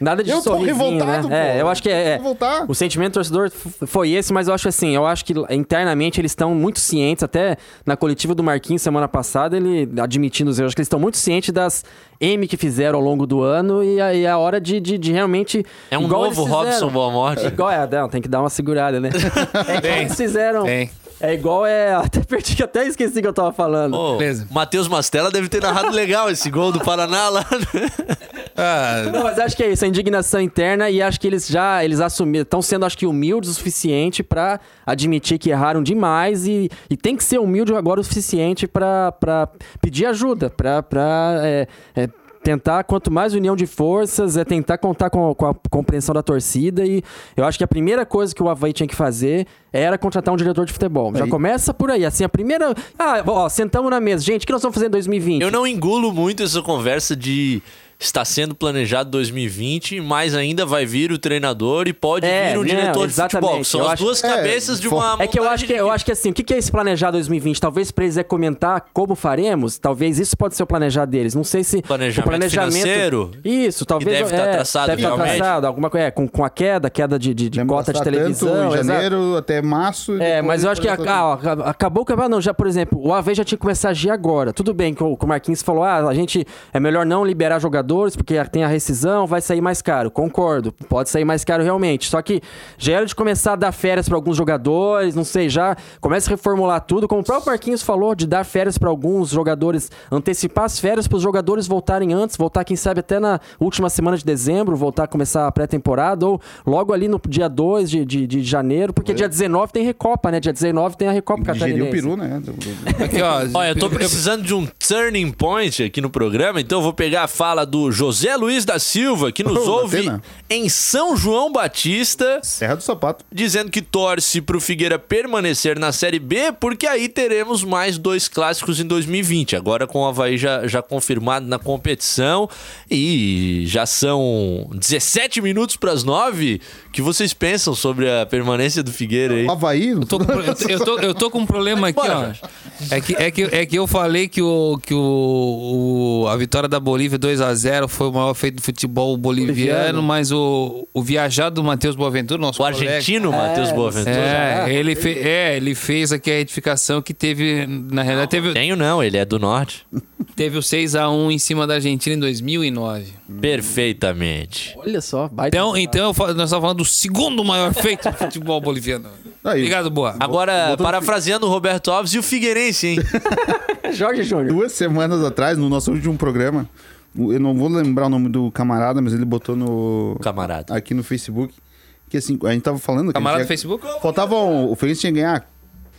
Nada de Eu tô sorrisinho, revoltado, né? É, eu acho que é, é. Revoltar. O sentimento do torcedor foi esse, mas eu acho assim, eu acho que internamente eles estão muito cientes, até na coletiva do Marquinhos semana passada, ele admitindo os erros, acho que eles estão muito cientes das M que fizeram ao longo do ano e aí é a hora de, de, de realmente... É um novo. Robson Boa Morte. Igual é, não, tem que dar uma segurada, né? É igual eles fizeram. Tem. É igual é. Até perdi, até esqueci que eu tava falando. Ô, Beleza. Matheus Mastella deve ter narrado legal esse gol do Paraná lá. Ah, Não, mas acho que é isso, a indignação interna e acho que eles já eles assumiram, estão sendo acho que humildes o suficiente pra admitir que erraram demais e, e tem que ser humilde agora o suficiente pra pra pedir ajuda, pra pra, é, é, tentar quanto mais união de forças, é tentar contar com, com a compreensão da torcida e eu acho que a primeira coisa que o Havaí tinha que fazer era contratar um diretor de futebol. Já Aí. começa por aí, assim, a primeira... Ah, ó, sentamos na mesa. Gente, o que nós vamos fazer em 2020? Eu não engulo muito essa conversa de está sendo planejado 2020, mas ainda vai vir o treinador e pode É, vir o não, diretor de futebol. São Eu as acho- duas É, cabeças de uma É que eu acho que, de eu acho que assim, o que é esse planejar 2020? Talvez pra eles é comentar como faremos, talvez isso pode ser o planejar deles. Não sei se Planejamento financeiro? Isso, talvez deve tá é, traçado deve tá realmente. traçado, alguma coisa, é, com, com a queda, queda de, de, de cota de televisão, Tanto em exato. janeiro até março. É, mas eu acho que a- ah, ó, a- acabou o campeonato. Não, já, por exemplo, o AV já tinha que começar a agir agora. Tudo bem que o, que o Marquinhos falou: ah, a gente é melhor não liberar jogadores porque tem a rescisão, vai sair mais caro. Concordo, pode sair mais caro realmente. Só que já era de começar a dar férias para alguns jogadores, não sei, já começa a reformular tudo. Como o próprio Marquinhos falou, de dar férias para alguns jogadores, antecipar as férias para os jogadores voltarem antes, voltar, quem sabe, até na última semana de dezembro, voltar a começar a pré-temporada, ou logo ali no dia 2 de, de, de janeiro, porque dia 19 tem Recopa, né? Dia 19 tem a Recopa Digeriu Catarinense. o peru, né? aqui, ó. Olha, eu tô precisando de um turning point aqui no programa, então eu vou pegar a fala do José Luiz da Silva, que nos Oh, ouve em São João Batista, Serra do Sapato. dizendo que torce pro Figueira permanecer na Série B, porque aí teremos mais dois clássicos em 2020. Agora com o Havaí já, já confirmado na competição e já são 17 minutos para as 9. O que vocês pensam sobre a permanência do Figueira aí? O Havaí. Eu tô, com, eu, tô- eu tô, eu tô com um problema aqui, ó. É que, é, que, é que eu falei que, o, que o, o- a vitória da Bolívia 2 a 0 foi o maior feito do futebol boliviano, Boliviano. mas o, o viajado do Matheus Boaventura, nosso O colega- argentino, Matheus Boaventura. É, ele, fe, é, ele fez aqui a retificação que teve, na realidade, teve, Tenho não, ele é do norte. teve o 6x1 em cima da Argentina em 2009. Perfeitamente. Olha só, baita. Então, então eu nós estamos falando do segundo maior feito do futebol boliviano. Aí. Obrigado, Boa. Agora, parafraseando o Roberto Alves e o Figueirense, hein? Jorge Júnior. Duas semanas atrás, no nosso último programa, eu não vou lembrar o nome do camarada, mas ele botou no. Camarada. Aqui no Facebook. Que assim, a gente tava falando. que Camarada a do gente Facebook? Faltava. um- O Fluminense tinha que ganhar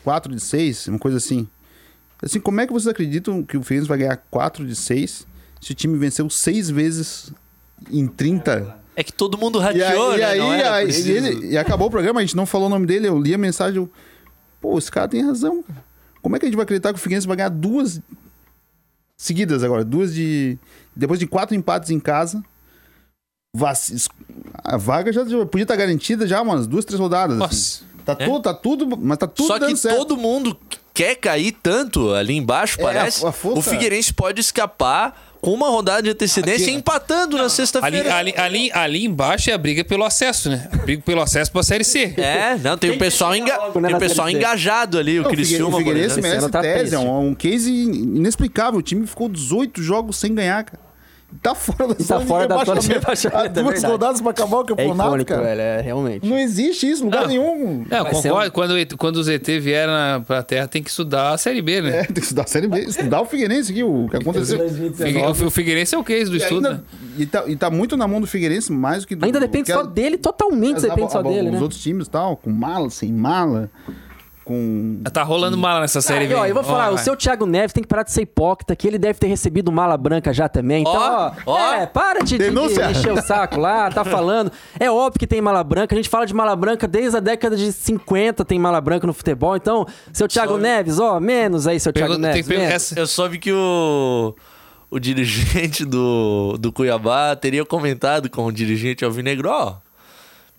4 de 6, uma coisa assim. Assim, como é que vocês acreditam que o Fluminense vai ganhar 4 de 6 se o time venceu 6 vezes em 30? É que todo mundo E aí, radiou, e né? aí, Não era aí, ele- e acabou o programa, a gente não falou o nome dele, eu li a mensagem, eu, pô, esse cara tem razão. cara. Como é que a gente vai acreditar que o Figueirense vai ganhar duas seguidas agora, duas de depois de quatro empates em casa? A vaga já já podia estar garantida já umas duas, três rodadas. assim. Nossa. Tá tudo, tá tudo, mas tá tudo Só que certo. todo mundo quer cair tanto ali embaixo, É, parece. a- a O Figueirense pode escapar com uma rodada de antecedência Aqui- empatando na Ali, sexta-feira. ali, ali, ali embaixo é a briga pelo acesso, né? A briga pelo acesso pra Série C. É, não, tem o pessoal, enga... logo, né, tem o na pessoal engajado ali, o Não, o Criciúma, o Figueirense merece tá tese, é um, um case inexplicável. O time ficou 18 jogos sem ganhar, cara. Tá fora da tá zona fora de da zona de rebaixamento. Há é duas verdade. rodadas pra acabar o É campeonato, icônico, cara. velho, é realmente. Não existe isso lugar nenhum. Não, Vai ser concordo. Quando, o ET quando os ET vieram na, pra Terra, tem que estudar a Série B, né? É, tem que estudar a Série B, estudar o Figueirense aqui, o que aconteceu. O, Figueirense é o case do E, estudo, né? ainda, e, tá, e tá muito na mão do Figueirense, mais do que do... Ainda depende só dele, totalmente depende só dele, Os né? outros times e tal, com mala, sem mala, com... Tá rolando mala nessa série Ah, e, ó, eu vou falar, Ó, o vai. seu Thiago Neves tem que parar de ser hipócrita, que ele deve ter recebido mala branca já também. Então, Ó, ó, é, para de, de, de Denúncia. encher o saco lá, tá falando. É óbvio que tem mala branca, a gente fala de mala branca desde a década de 50 tem mala branca no futebol. Então, seu Thiago Neves, ó, menos aí, seu Thiago Pergunta- tem Neves. perguntar- menos. Eu soube que o, o dirigente do, do Cuiabá teria comentado com o dirigente alvinegro, ó.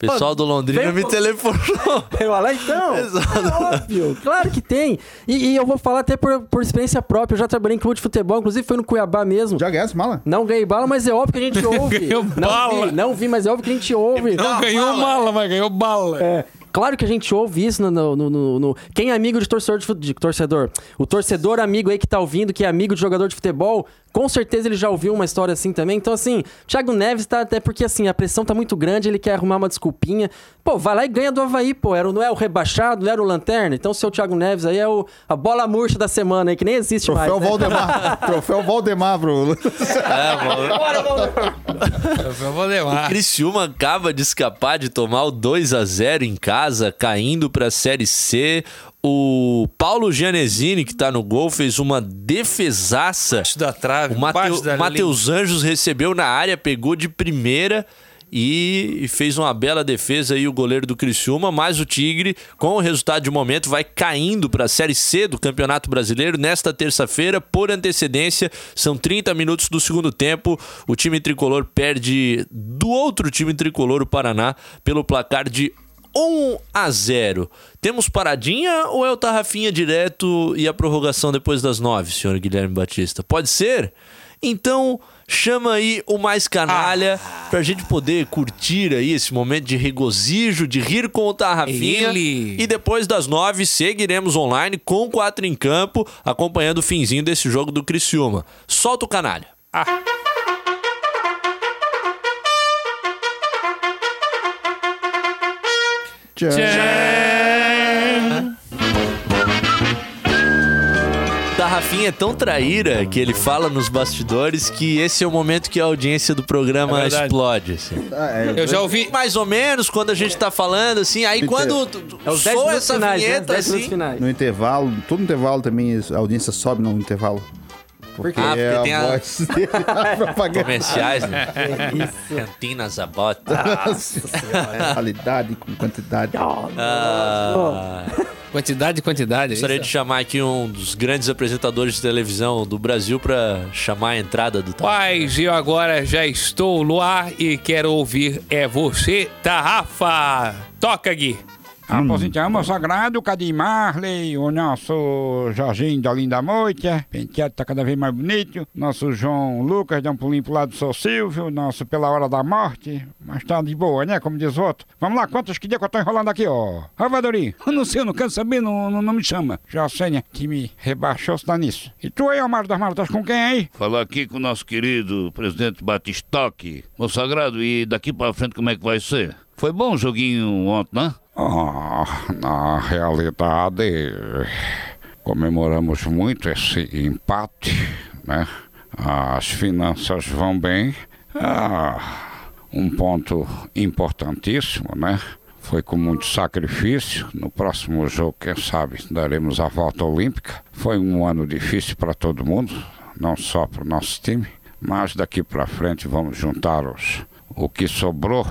Pessoal do Londrina vem me pro- telefonou. Eu lá, então, é óbvio, claro que tem. E, e eu vou falar até por, por experiência própria, eu já trabalhei em clube de futebol, inclusive foi no Cuiabá mesmo. Já ganhasse mala? Não ganhei bala, mas é óbvio que a gente ouve. Ganhou não bala. vi, não vi, mas é óbvio que a gente ouve. Não ganhou mala, mas ganhou bala. É, claro que a gente ouve isso no, no- no- no- no- Quem é amigo de torcedor de, de torcedor? O torcedor amigo aí que tá ouvindo, que é amigo de jogador de futebol, com certeza ele já ouviu uma história assim também. Então, assim, Thiago Neves tá até porque assim, a pressão tá muito grande, ele quer arrumar uma desculpinha. Pô, vai lá e ganha do Havaí, pô. Era, o- não é o rebaixado, não era o lanterna. Então, o seu Thiago Neves aí é o, a bola murcha da semana aí, que nem existe Troféu mais. né? Valdemar. Troféu Valdemar pro... Eu vou levar. Criciúma acaba de escapar de tomar o 2 a 0 em casa, caindo para a Série C. O Paulo Gianesini, que tá no gol, fez uma defesaça. Embaixo da trave, O Mateu- da Matheus Anjos recebeu na área, pegou de primeira e e fez uma bela defesa aí o goleiro do Criciúma, mas o Tigre, com o resultado de momento, vai caindo para a Série C do Campeonato Brasileiro nesta terça-feira por antecedência. São 30 minutos do segundo tempo. O time tricolor perde do outro time tricolor, o Paraná, pelo placar de 1 a 0. Temos paradinha ou é o Tarrafinha direto e a prorrogação depois das 9, senhor Guilherme Batista? Pode ser? Então, chama aí o mais canalha pra gente poder curtir aí esse momento de regozijo, de rir com o Tarrafinha. Ele. E depois das 9, seguiremos online com quatro em campo, acompanhando o finzinho desse jogo do Criciúma. Solta o canalha. Tarrafinha é tão traíra que ele fala nos bastidores que esse é o momento que a audiência do programa É explode. assim. Eu já ouvi. Mais ou menos quando a gente tá falando, assim, aí quando É os 10 soa essa finais, né? Vinheta 10 minutos assim. No intervalo, todo intervalo também a audiência sobe no intervalo. Porque, Ah, porque é tem a a- voz dele, a propaganda. Comerciais, né? Isso. Cantina Zabota. Nossa senhora, Qualidade com quantidade. Ah, Quantidade e quantidade. é gostaria isso? de chamar aqui um dos grandes apresentadores de televisão do Brasil pra chamar a entrada do. Paz, eu agora já estou no ar e quero ouvir é você, Tarrafa. Toca, Gui. Aposentamos o sagrado Cadim Marley, o nosso Jorginho da Linda Moita, penteado tá cada vez mais bonito, nosso João Lucas dá um pulinho pro lado do seu Silvio, nosso Pela Hora da Morte, mas tá de boa, né, como diz o outro. Vamos lá, quantos que dia que eu tô enrolando aqui, ó. Ó, eu não sei, eu não quero saber, não, não, não me chama. Já Sênia, que me rebaixou, se dá nisso. E tu aí, Amaro das Maras, tá com quem aí? Falar aqui com o nosso querido presidente Batistoque. Meu sagrado, e daqui pra frente como é que vai ser? Foi bom o joguinho ontem, né? Ah, na realidade, comemoramos muito esse empate, né? As finanças vão bem. Ah, um ponto importantíssimo, né? Foi com muito sacrifício. No próximo jogo, quem sabe, daremos a volta olímpica. Foi um ano difícil para todo mundo, não só para o nosso time, mas daqui para frente vamos juntar os, o que sobrou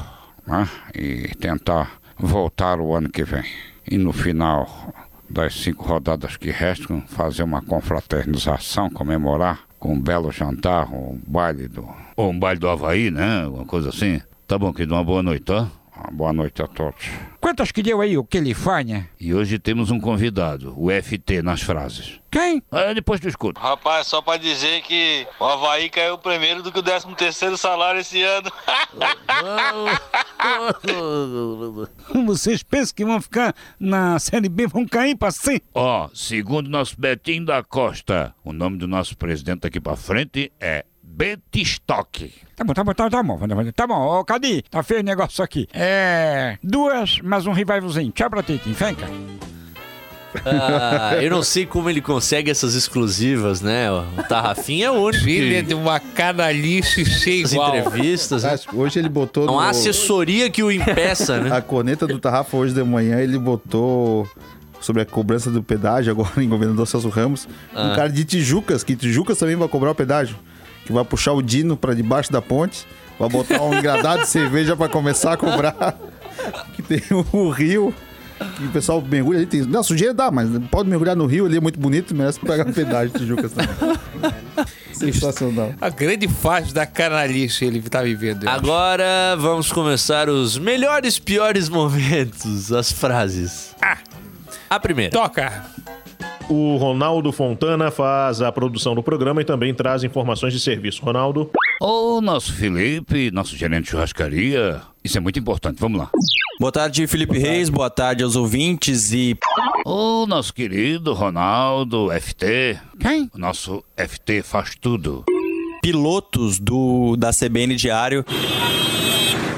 né? e tentar voltar o ano que vem. E no final das cinco rodadas que restam, fazer uma confraternização, comemorar com um belo jantar, um baile do. Ou um baile do Havaí, né? Uma coisa assim. Tá bom, querido, uma boa noite? Uma boa noite a todos. Quantas que deu aí o Califórnia? E hoje temos um convidado, o FT nas frases. Quem? Ah, depois tu escuta. Rapaz, só pra dizer que o Havaí caiu primeiro do que o 13 terceiro salário esse ano. Vocês pensam que vão ficar na Série B, vão cair pra C? Ó, segundo nosso Betinho da Costa, o nome do nosso presidente aqui pra frente é Betistock. Tá bom, tá bom, tá, tá bom. Tá bom, ô Cadi, tá feio o negócio aqui. É. Duas, mais um revivalzinho. Tchau pra ti, Fenca. Ah, eu não sei como ele consegue essas exclusivas, né? O Tarrafinha é o único. Filha que- de uma canalice sem As igual. entrevistas. né? Hoje ele botou Não no- há assessoria que o impeça, né? A corneta do Tarrafa hoje de manhã ele botou sobre a cobrança do pedágio agora em governador Celso Ramos. Ah. Um cara de Tijucas, que Tijucas também vai cobrar o pedágio. Que vai puxar o Dino pra debaixo da ponte. Vai botar um engradado de cerveja pra começar a cobrar. Que tem o rio. Que o pessoal mergulha ali. Tem... Não, sujeira dá, mas pode mergulhar no rio ali, é muito bonito, merece pegar o pedágio de Tijucas também. Sensacional. A grande fase da canalice ele tá vivendo. eu acho. Agora vamos começar os melhores piores momentos, as frases. A primeira. Toca! O Ronaldo Fontana faz a produção do programa e também traz informações de serviço. Ronaldo. Ô, nosso Felipe, nosso gerente de churrascaria. Isso é muito importante, vamos lá. Boa tarde, Felipe Reis. Boa tarde aos ouvintes e. Ô, nosso querido Ronaldo FT. Quem? O nosso FT faz tudo. Pilotos do da CBN Diário.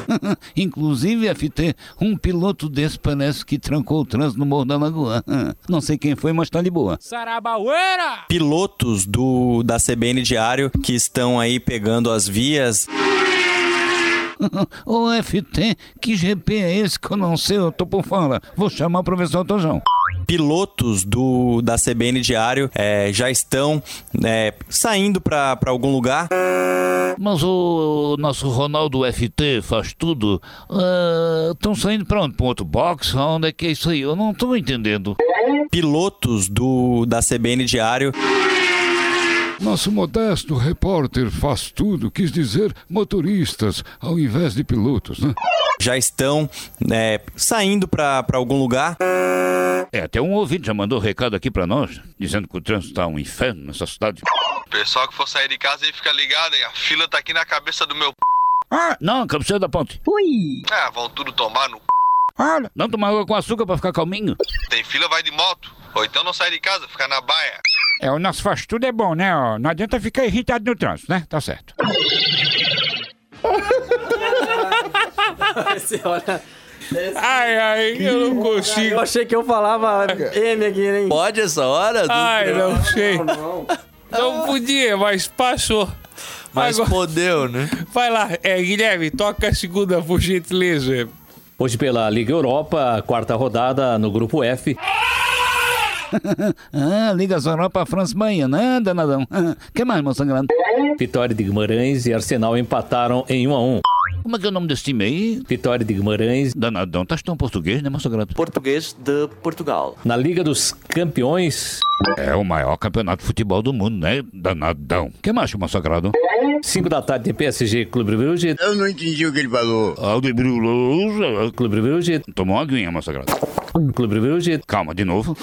Inclusive, FT, um piloto desse parece que trancou o trânsito no Morro da Lagoa. Não sei quem foi, mas tá de boa. Sarabaueira! Pilotos do da CBN Diário que estão aí pegando as vias. Ô, FT, que GP é esse que eu não sei? Eu tô por fora. Vou chamar o professor Tojão. Pilotos do da CBN Diário é, já estão é, saindo para algum lugar. Mas o nosso Ronaldo FT faz tudo. Estão saindo pra onde? Pra um outro box? Onde é que é isso aí? Eu não tô entendendo. Pilotos do da CBN Diário. Nosso modesto repórter faz tudo, quis dizer motoristas, ao invés de pilotos, né? Já estão é, saindo para algum lugar. É, até um ouvinte já mandou recado aqui pra nós, dizendo que o trânsito tá um inferno nessa cidade. Pessoal que for sair de casa aí fica ligado, hein? A fila tá aqui na cabeça do meu. Ah, não, cabeceira da ponte. Ui! Ah, vão tudo tomar no. Olha, não tomar água com açúcar pra ficar calminho. Tem fila, vai de moto. Ou então não sai de casa, fica na baia. É, o nosso faz tudo é bom, né? ó? Não adianta ficar irritado no trânsito, né? Tá certo. Esse, olha. Ai, ai, eu não consigo. Eu achei que eu falava M aqui, hein? Pode essa hora? Ai, não sei. Não, não. Não podia, mas passou. Mas Agora- podeu, né? Vai lá, é, Guilherme, toca a segunda, por gentileza. Hoje pela Liga Europa, quarta rodada no grupo F. ah, Liga Europa, França, Bahia, né, danadão? que mais, moça grande? Vitória de Guimarães e Arsenal empataram em 1 a 1. Como é que é o nome desse time aí? Vitória de Guimarães. Danadão, tá tão português, né, moça grande? Português de Portugal. Na Liga dos Campeões. É o maior campeonato de futebol do mundo, né, danadão? que mais, moça grande? 5 da tarde tem PSG Clube Brugge. Eu não entendi o que ele falou. Aldo Brugge. Clube Brugge. Tomou uma aguinha, moça grande. Clube Brugge. Calma, de novo.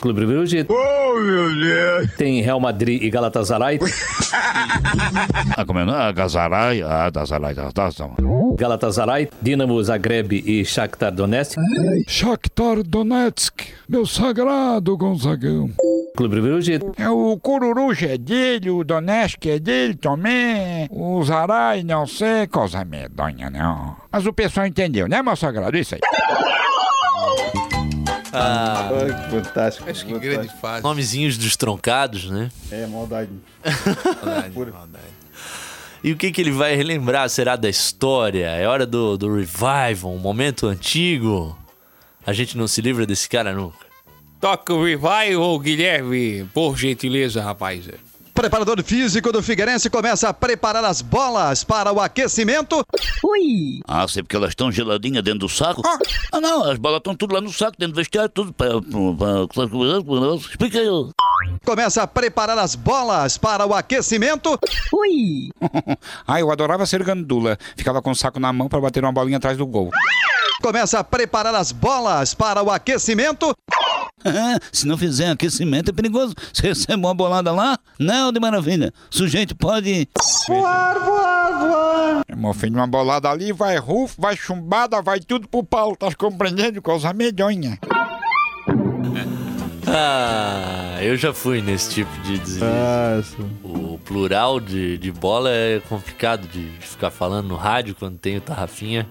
Clube Brugge. Oh, meu Deus. Tem Real Madrid e Galatasaray. Ah, como é? nome? Ah, Gazaray. Ah, Gazaray, tá, tá, tá. Galatasaray, Dinamo Zagreb e Shakhtar Donetsk. Shakhtar Donetsk, meu sagrado Gonzagão. Clube Brugge. É o Cururuja é dele, o Donetsk é dele também, o Zarai, não sei, coisa medonha, não. Mas o pessoal entendeu, né, meu sagrado? Isso aí. Ah, Ai, que fantástico. Acho que grande fase. nomezinhos destroncados, né? É, maldade. Maldade, maldade. E o que, que ele vai relembrar será da história? É hora do, do revival, um momento antigo. A gente não se livra desse cara nunca. Toca o revival, Guilherme. Por gentileza, rapaz. Preparador físico do Figueirense começa a preparar as bolas para o aquecimento. Ui! Ah, sei porque elas estão geladinhas dentro do saco? Ah, não, as bolas estão tudo lá no saco, dentro do vestiário, tudo. Pra, pra, pra, explica aí. Começa a preparar as bolas para o aquecimento. Ui! ah, eu adorava ser gandula. Ficava com o saco na mão para bater uma bolinha atrás do gol. Começa a preparar as bolas para o aquecimento. Se não fizer aquecimento é perigoso. Se receber uma bolada lá, não, de maravilha. O sujeito pode. Voar, voar, voar. Meu filho, uma bolada ali, vai rufo, vai chumbada, vai tudo pro pau. Tá compreendendo? Coisa medonha. Ah, Ah, eu já fui nesse tipo de deslize. Ah, O plural de, de bola é complicado de, de ficar falando no rádio quando tem o Tarrafinha.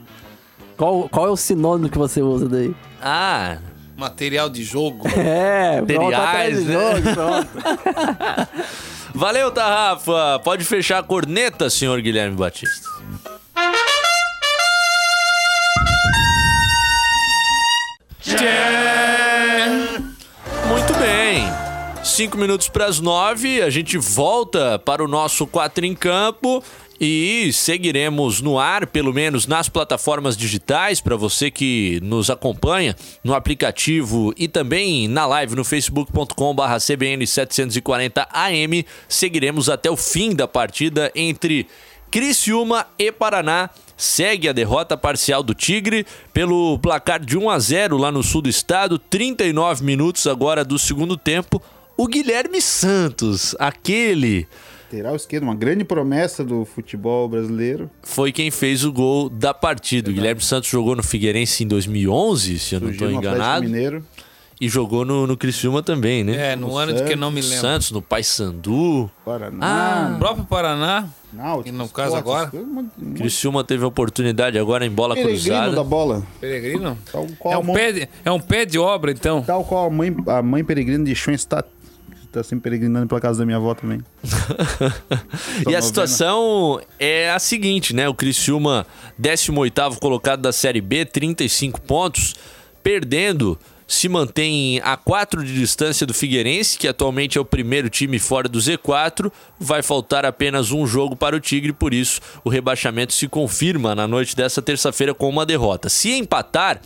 Qual, qual é o sinônimo que você usa daí? Ah, Material de jogo. É, materiais, de né? jogo, pronto. Valeu, Tarrafa. Pode fechar a corneta, senhor Guilherme Batista. Muito bem. Cinco minutos para as nove, a gente volta para o nosso quatro em campo e seguiremos no ar, pelo menos nas plataformas digitais, para você que nos acompanha no aplicativo e também na live no facebook.com/barra CBN 740AM. Seguiremos até o fim da partida entre Criciúma e Paraná. Segue a derrota parcial do Tigre pelo placar de 1 a 0 lá no sul do estado, 39 minutos agora do segundo tempo. O Guilherme Santos, aquele Lateral esquerdo, uma grande promessa do futebol brasileiro. foi quem fez o gol da partida. O Guilherme Santos jogou no Figueirense em 2011, se eu não estou no enganado. Mineiro. E jogou no, no Criciúma também, né? É, no ano de que não me lembro. Santos, no Paysandu. Paraná. Ah, O próprio Paraná. Náutico, E no caso Esporte, agora? Criciúma teve a oportunidade agora em bola Peregrino cruzada. da bola. Peregrino? É um, mãe- pé de, é um pé de obra, então. Tal qual a mãe, a mãe peregrina de Schoenstatt. Tá sempre peregrinando pela casa da minha avó também. E a situação é a seguinte, né? O Criciúma, 18º colocado da Série B, 35 pontos, perdendo, se mantém a 4 de distância do Figueirense, que atualmente é o primeiro time fora do Z4. Vai faltar apenas um jogo para o Tigre, por isso o rebaixamento se confirma na noite dessa terça-feira com uma derrota. Se empatar,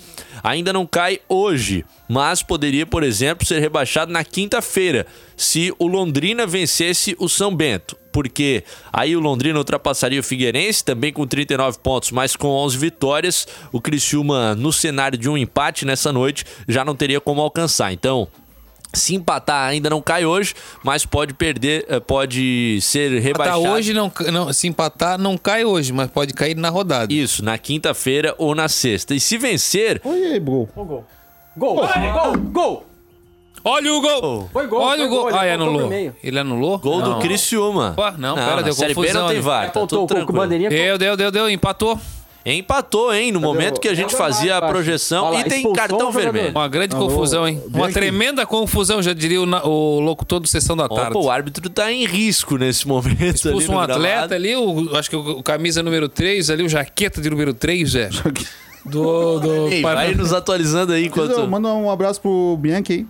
ainda não cai hoje, mas poderia, por exemplo, ser rebaixado na quinta-feira, se o Londrina vencesse o São Bento. Porque aí o Londrina ultrapassaria o Figueirense, também com 39 pontos, mas com 11 vitórias. O Criciúma, no cenário de um empate nessa noite, já não teria como alcançar. Então, se empatar ainda não cai hoje, mas pode perder, eh, pode ser Empatar rebaixado. hoje, não, não, se empatar, não cai hoje, mas pode cair na rodada. Isso, na quinta-feira ou na sexta. E se vencer, Oi, aí, gol. Gol. Gol, gol, gol. Olha o gol! Foi gol, Olha foi o gol! gol, ele Ah, apontou anulou. Ele anulou? gol Não. do Criciúma. Opa, não, pera, na deu Série B confusão não tem. VAR, tá tudo tranquilo. bandeirinha. Deu, deu, deu, deu, empatou. Empatou, hein? No momento que a gente fazia a projeção lá, e tem cartão o vermelho. Uma grande Alô, confusão, hein? Uma aqui. tremenda confusão, já diria o, na- o locutor do Sessão da Tarde. Opa, o árbitro tá em risco nesse momento. no um atleta gramado. ali, o, acho que o, o camisa número 3 ali, o jaqueta de número 3, é. Do. do Ei, para- vai nos atualizando aí enquanto. Manda um abraço pro Bianchi aí.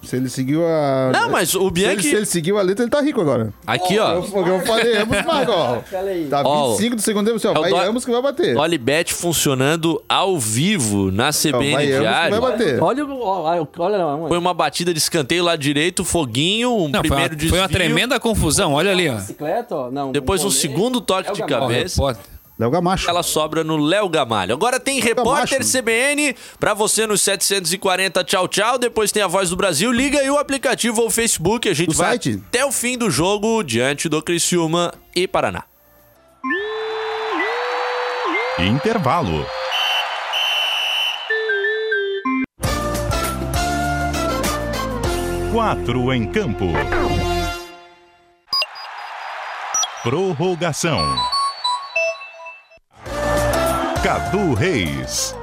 Se ele seguiu a. Não, mas o Se ele, Bianchi. se ele seguiu a letra, ele tá rico agora. Aqui, ó. Eu, eu falei, ambos marcam, ó. Olha. Tá Ó, 25 do segundo tempo, assim, ó. é o Vai do- ambos que vai bater. Olibet funcionando ao vivo na Ó, CBN vai Diário. vai bater. Olha o olha, olha lá. Foi uma batida de escanteio lá direito, foguinho, um Não, foi, primeiro uma, foi uma tremenda confusão, olha ali, ó. Bicicleta, ó. Não, Depois um goleiro. segundo toque É de cabeça. Pode. Léo Gamacho. Ela sobra no Léo Gamalho. Agora tem repórter Gamacho. CBN pra você no 740 tchau tchau. Depois tem a Voz do Brasil. Liga aí o aplicativo ou o Facebook. A gente O vai site? até o fim do jogo diante do Criciúma e Paraná. Intervalo. Quatro em campo. Prorrogação. Cadu Reis.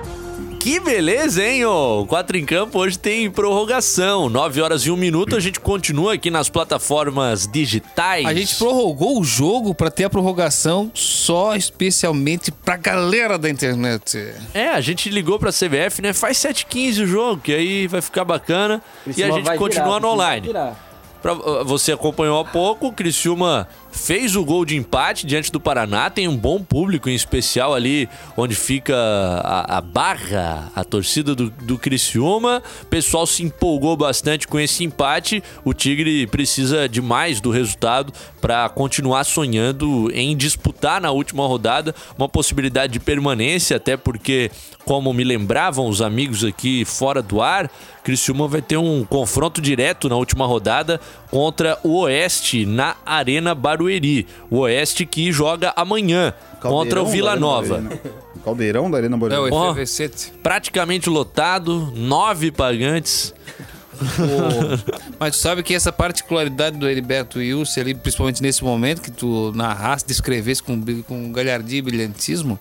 Que beleza, hein, ô? Quatro em campo hoje tem prorrogação. 9 horas e 1 minuto. A gente continua aqui nas plataformas digitais. A gente prorrogou o jogo pra ter a prorrogação só especialmente pra galera da internet. É, a gente ligou pra CBF, né? Faz 7h15 o jogo, que aí vai ficar bacana. e a gente continua virar, no online. virar. Pra, uh, você acompanhou há pouco, o Criciúma fez o gol de empate diante do Paraná. Tem um bom público, em especial ali onde fica a, a barra, a torcida do, do Criciúma. O pessoal se empolgou bastante com esse empate. O Tigre precisa de mais do resultado para continuar sonhando em disputar na última rodada uma possibilidade de permanência, até porque, como me lembravam os amigos aqui fora do ar, Criciúma vai ter um confronto direto na última rodada contra o Oeste na Arena Barueri. O Oeste que joga amanhã contra o Caldeirão Vila Nova. Barueri? Caldeirão da Arena É o Barueri. Ó. efervescente. Praticamente lotado, nove pagantes. O- Mas tu sabe que essa particularidade do Heriberto Wilson, ali, principalmente nesse momento que tu narrasse, descrevesse com, com galhardia e brilhantismo,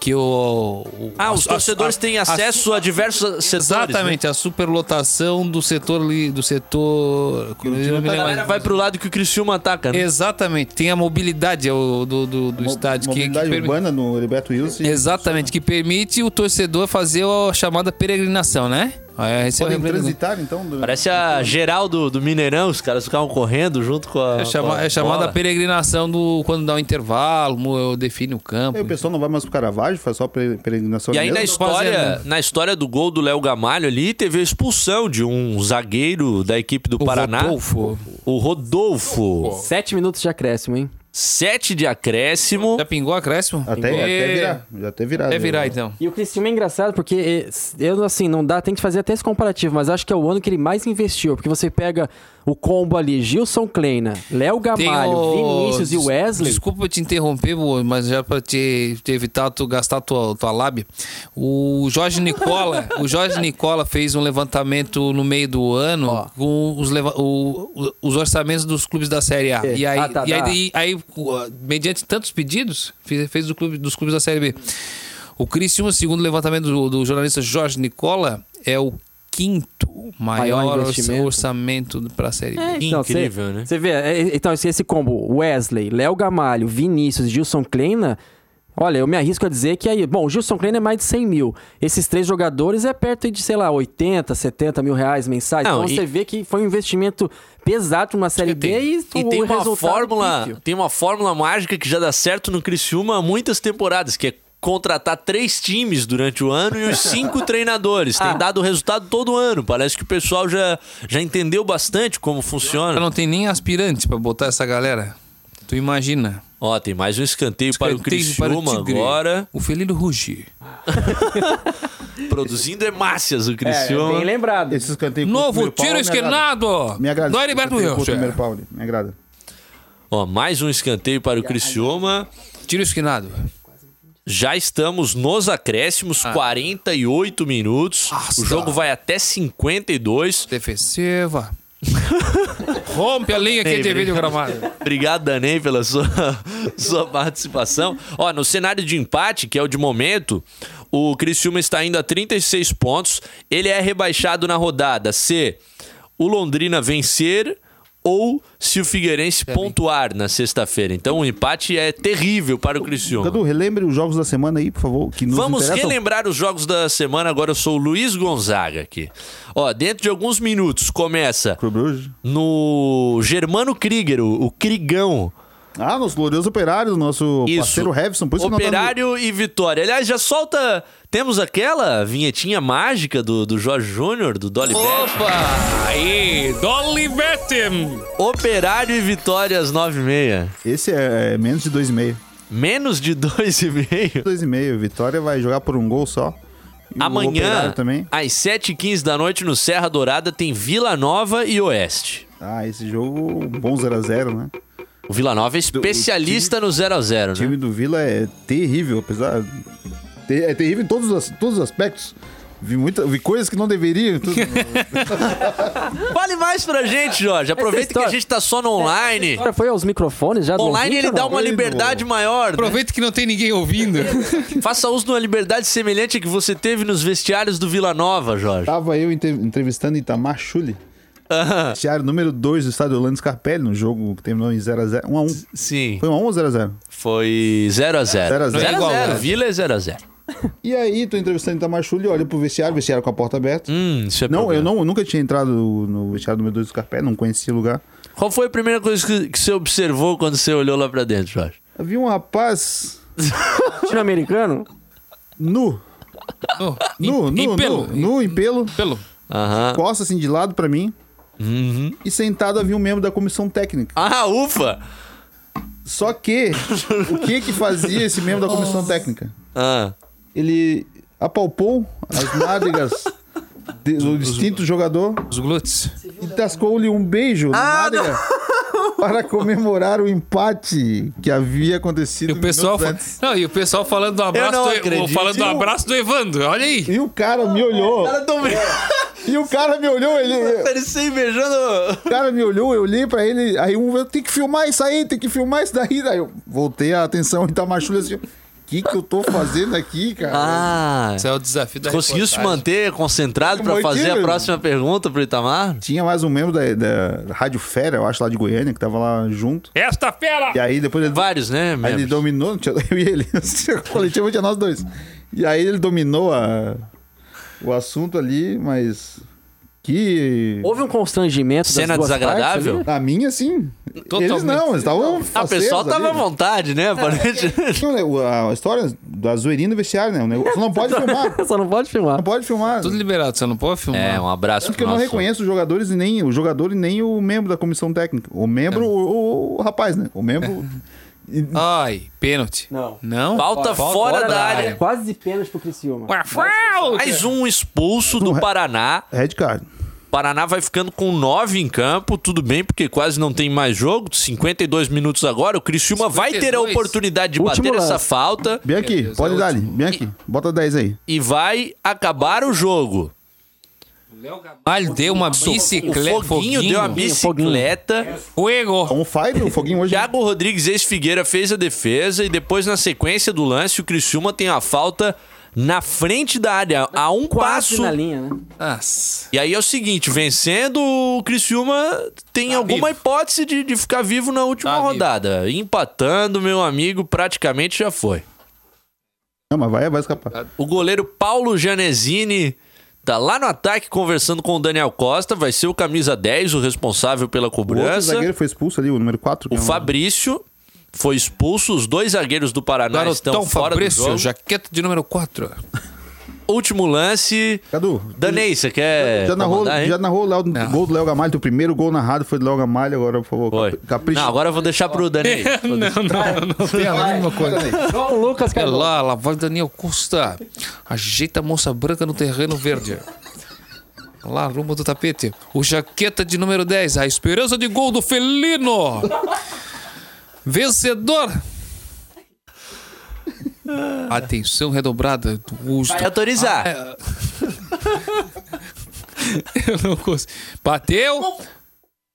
que o. o- Ah, os a- a- torcedores têm a- acesso a diversos setores. né? Exatamente, a superlotação do setor ali, do setor. A galera vai pro lado que o Criciúma ataca, né? Exatamente, tem a mobilidade é o, do, do, do estádio. que- mobilidade que, permi- urbana no Heriberto Wilson. Exatamente, que permite o torcedor fazer a chamada peregrinação, né? É, esse é o Podem transitar, então? do- Parece a geral do, do Mineirão, os caras ficavam correndo junto com a. É, chama- com a é chamada bola. peregrinação do quando dá um intervalo, mo- define o campo. Aí o pessoal não vai mais pro Caravaggio, faz só pere- peregrinação E aí na mesmo? história, na história do gol do Léo Gamalho ali, teve a expulsão de um zagueiro da equipe do Paraná. Rodolfo. O Rodolfo. Sete minutos de acréscimo, hein? Sete de acréscimo. Já pingou acréscimo? Até, até virar. Já até virado. É virar então. E o Criciúma é engraçado porque eh, eu assim, não dá, tem que fazer até esse comparativo, mas acho que é o ano que ele mais investiu, porque você pega o combo ali, Gilson Kleina, Léo Gamalho, o- Vinícius e Wesley. Desculpa te interromper, mas já pra te, te evitar tu gastar tua, tua lábia. O Jorge Nicola, o Jorge Nicola fez um levantamento no meio do ano com os, leva- o- os orçamentos dos clubes da Série A. É. E aí, Ah, tá, e aí, tá. e aí, mediante tantos pedidos, fez, fez do clube, dos clubes da Série B. O Criciúma, segundo o levantamento do, do jornalista Jorge Nicola, é o quinto maior, Maior orçamento para a Série B. Então, cê- Você vê, é, então esse, esse combo, Wesley, Léo Gamalho, Vinícius, Gilson Kleina, olha, eu me arrisco a dizer que aí, bom, o Gilson Kleina é mais de 100 mil. Esses três jogadores é perto de, sei lá, 80, 70 mil reais mensais. Não, então e- você vê que foi um investimento pesado pra uma Série B e, E o tem uma resultado fórmula, pífio. tem uma fórmula mágica que já dá certo no Criciúma há muitas temporadas, que é contratar três times durante o ano e os cinco treinadores. Tem dado resultado todo ano. Parece que o pessoal já, já entendeu bastante como funciona. Não tem nem aspirante pra botar essa galera. Tu imagina. Ó, tem mais um escanteio, para o Escanteio para o Criciúma agora. O felino rugir. Produzindo hemácias o É, Criciúma. bem lembrado. Esse escanteio Novo tiro pau, me agrada. Do esse Heriberto Wilson. primeiro pau Me agrada. Ó, mais um escanteio para o Criciúma. Tiro esquinado. Já estamos nos acréscimos, 48 minutos. O jogo vai até 52. Defensiva. Rompe a linha que Ei, divide o gramado. Obrigado, Danei, pela sua, sua participação. Ó, no cenário de empate, que é o de momento, o Criciúma está indo a 36 pontos. Ele é rebaixado na rodada se o Londrina vencer ou se o Figueirense pontuar na sexta-feira. Então o empate é terrível para o Criciúma. Cadu, relembre os jogos da semana aí, por favor. Que nos Vamos interessam. relembrar os jogos da semana. Agora eu sou o Luiz Gonzaga aqui. Ó, dentro de alguns minutos começa no Germano Krieger, o, o Krigão. Ah, nosso glorioso operário, nosso Isso. parceiro Revson. Por isso nós Operário e Vitória. Aliás, já solta. Temos aquela vinhetinha mágica do, do Jorge Júnior, do Dolly. Opa! Aí, Dolly Bettem! Operário e Vitória às 9h30. Esse é, é menos de 2,5. Menos de 2,5. 2,5. Vitória vai jogar por um gol só. E Amanhã, às 7h15 da noite, no Serra Dourada, tem Vila Nova e Oeste. Ah, esse jogo, bom 0x0, né? O Vila Nova é especialista no 0x0, O né? time do Vila é terrível, apesar. É terrível em todos os, todos os aspectos. Vi, muita, vi coisas que não deveriam. tudo. Fale mais pra gente, Jorge. Aproveita que a gente tá só no online. Agora foi aos microfones já do Online ouvinte ele dá uma liberdade maior. né? Aproveita que não tem ninguém ouvindo. Faça uso de uma liberdade semelhante à que você teve nos vestiários do Vila Nova, Jorge. Tava eu entre- entrevistando Itamar Chuli. Vestiário número 2 do estádio Orlando Scarpelli, no jogo que terminou em 0x0. 1x1. Sim. Foi 1x1 ou 0x0? Foi 0x0. 0 a 0. 0x0. Vila é 0x0. E aí, tô entrevistando Itamar Chuli, olha pro vestiário, vestiário com a porta aberta. Hum, isso é não, problema. eu não, eu nunca tinha entrado no, vestiário número 2 do Scarpelli, não conhecia o lugar. Qual foi a primeira coisa que, que você observou quando você olhou lá pra dentro, Jorge? Havia um rapaz Latino-americano? nu. Nu, em- nu, em pelo. nu, nu em pelo. Pelo. Aham. Costa assim de lado pra mim. Uhum. E sentado havia um membro da comissão técnica. Ah, ufa! Só que, o que que fazia esse membro da comissão técnica? Ah. Ele apalpou as nádegas de- do distinto jogador Os glúteos. e tascou-lhe um beijo na Ah, nádega para comemorar o empate que havia acontecido E o pessoal, não, e o pessoal falando do abraço do, falando do abraço do Evandro. Olha aí. E o cara me olhou. Cara, tão... E o cara me olhou, ele. Parecia invejando. O cara me olhou, eu olhei pra ele, aí um tem que filmar isso aí, tem que filmar isso daí. Daí eu voltei a atenção e tá machulha assim. O que, que eu tô fazendo aqui, cara? Ah. Esse é o desafio da Conseguiu se manter concentrado pra Mantive. fazer a próxima pergunta pro Itamar? Tinha mais um membro da, da Rádio Fera, eu acho, lá de Goiânia, que tava lá junto. Esta fera! E aí depois ele. Vários, né? Aí ele dominou, eu e ele. Coletivo tinha nós dois. E aí ele dominou a, o assunto ali, mas. Que. Houve um constrangimento Cena das duas desagradável? A minha, sim. Eles Totalmente. não, eles estavam. Ah, o pessoal facetos tava à vontade, né? Não, né, A história da zoeirinha do vestiário, né? O negócio não pode filmar. Só não pode filmar. Não pode filmar. Tudo liberado, você não pode filmar. É, um abraço Tanto que pro eu não reconheço os jogadores e nem o jogador e nem o membro da comissão técnica. O membro, É. o, o- rapaz, né? O membro. Ai, pênalti. Não. Não? Falta fora da área. Quase pênalti pro Criciúma. Mais um expulso do Paraná. Red card. Paraná vai ficando com nove em campo, tudo bem, porque quase não tem mais jogo, 52 minutos agora. O Criciúma vai ter a 52. oportunidade de Último bater essa lance. falta Bianchi, Deus, pode é dar ali. último. Bianchi, bota 10 aí. e vai acabar o jogo. Gamalho deu uma O bicicleta. Foguinho, deu uma bicicleta. Fuego. Um five, o foguinho hoje. Thiago Rodrigues, ex-Figueira, fez a defesa e depois, na sequência do lance, o Criciúma tem a falta na frente da área, a um Quase passo. na linha, né? Nossa. E aí é o seguinte, vencendo, o Criciúma tem Tá alguma vivo. hipótese de, de ficar vivo na última Tá vivo. rodada. Empatando, meu amigo, praticamente já foi. Não, mas vai, vai escapar. O goleiro Paulo Janesini tá lá no ataque conversando com o Daniel Costa, vai ser o camisa 10, o responsável pela O outro cobrança. zagueiro foi expulso ali, o número 4. O Fabrício foi expulso, os dois zagueiros do Paraná estão Garotão fora Fabrício, do jogo. jaqueta de número 4. Último lance. Cadu, Danei, você quer já narrou, comandar, hein? já narrou o Léo- gol do Léo Gamalho. O primeiro gol narrado foi do Léo Gamalho. Agora, por favor, Foi. cap- capricha. Não, agora eu vou deixar pro Danei. não, não, não tem a mesma coisa. João Lucas É lá, lá vai Daniel Costa. Ajeita a moça branca no terreno verde. Lá, rumo do tapete. O jaqueta de número 10. A esperança de gol do felino. Vencedor. Atenção redobrada. O... Vai autorizar. Ah, é. Eu não consigo. Bateu.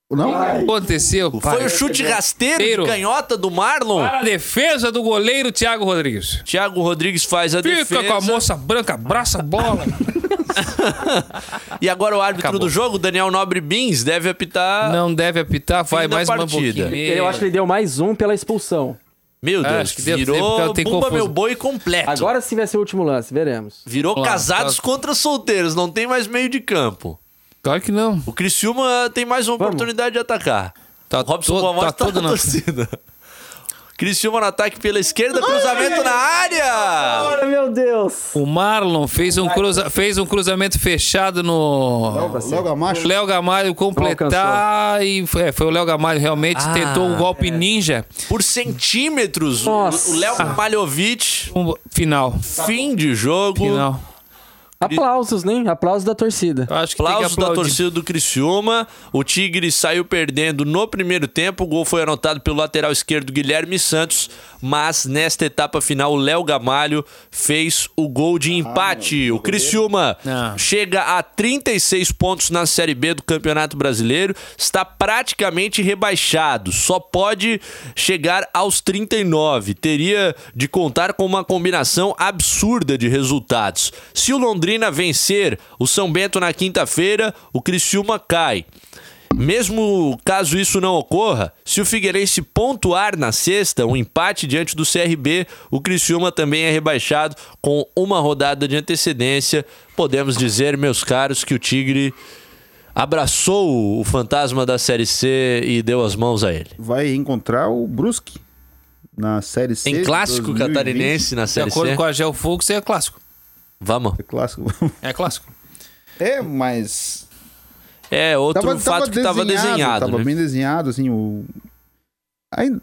Não? Aconteceu. Foi o chute rasteiro de canhota do Marlon. Para a defesa do goleiro Thiago Rodrigues. Thiago Rodrigues faz a Fica defesa. com a moça branca, abraça a bola. E agora o árbitro Acabou. do jogo, Daniel Nobre Bins, deve apitar. Não deve apitar, vai mais uma partida. pouquinho. Eu acho que ele deu mais um pela expulsão. Meu Ah, Deus, acho que virou tem Bumba. Meu Boi completo. Agora sim vai ser o último lance, veremos. Virou casados tá. contra solteiros, não tem mais meio de campo. Claro que não. O Criciúma tem mais uma Vamos. oportunidade de atacar. Tá o Robson Bomós tá tá, todo na na- torcida. Criciúma no ataque pela esquerda, cruzamento na área! meu Deus! O Marlon fez um, cruza, fez um cruzamento fechado no. Léo Gamacho. O Léo Gamalho completar e foi, é, foi o Léo Gamalho realmente Ah, tentou um golpe ninja. Por centímetros, o- Nossa. o Léo Malhovic, Um, final. fim de jogo. Final. Aplausos, né? Aplausos da torcida. Eu Acho que tem que Aplausos da torcida do Criciúma. O Tigre saiu perdendo no primeiro tempo. O gol foi anotado pelo lateral esquerdo Guilherme Santos. Mas nesta etapa final, o Léo Gamalho fez o gol de empate. o Criciúma Ah. chega a 36 pontos na Série B do Campeonato Brasileiro. Está praticamente rebaixado. Só pode chegar aos 39. Teria de contar com uma combinação absurda de resultados. Se o Londrina vencer o São Bento na quinta-feira, o Criciúma cai. Mesmo caso isso não ocorra, se o Figueirense pontuar na sexta, um empate diante do CRB, o Criciúma também é rebaixado com uma rodada de antecedência. Podemos dizer, meus caros, que o Tigre abraçou o fantasma da Série C e deu as mãos a ele. Vai encontrar o Brusque na Série C. De clássico 2020. catarinense na De Série acordo C? com a Gel Fux, é clássico. Vamos. É clássico. É clássico. É, mas. É, outro fato que estava desenhado. Tava né? bem desenhado, assim, o.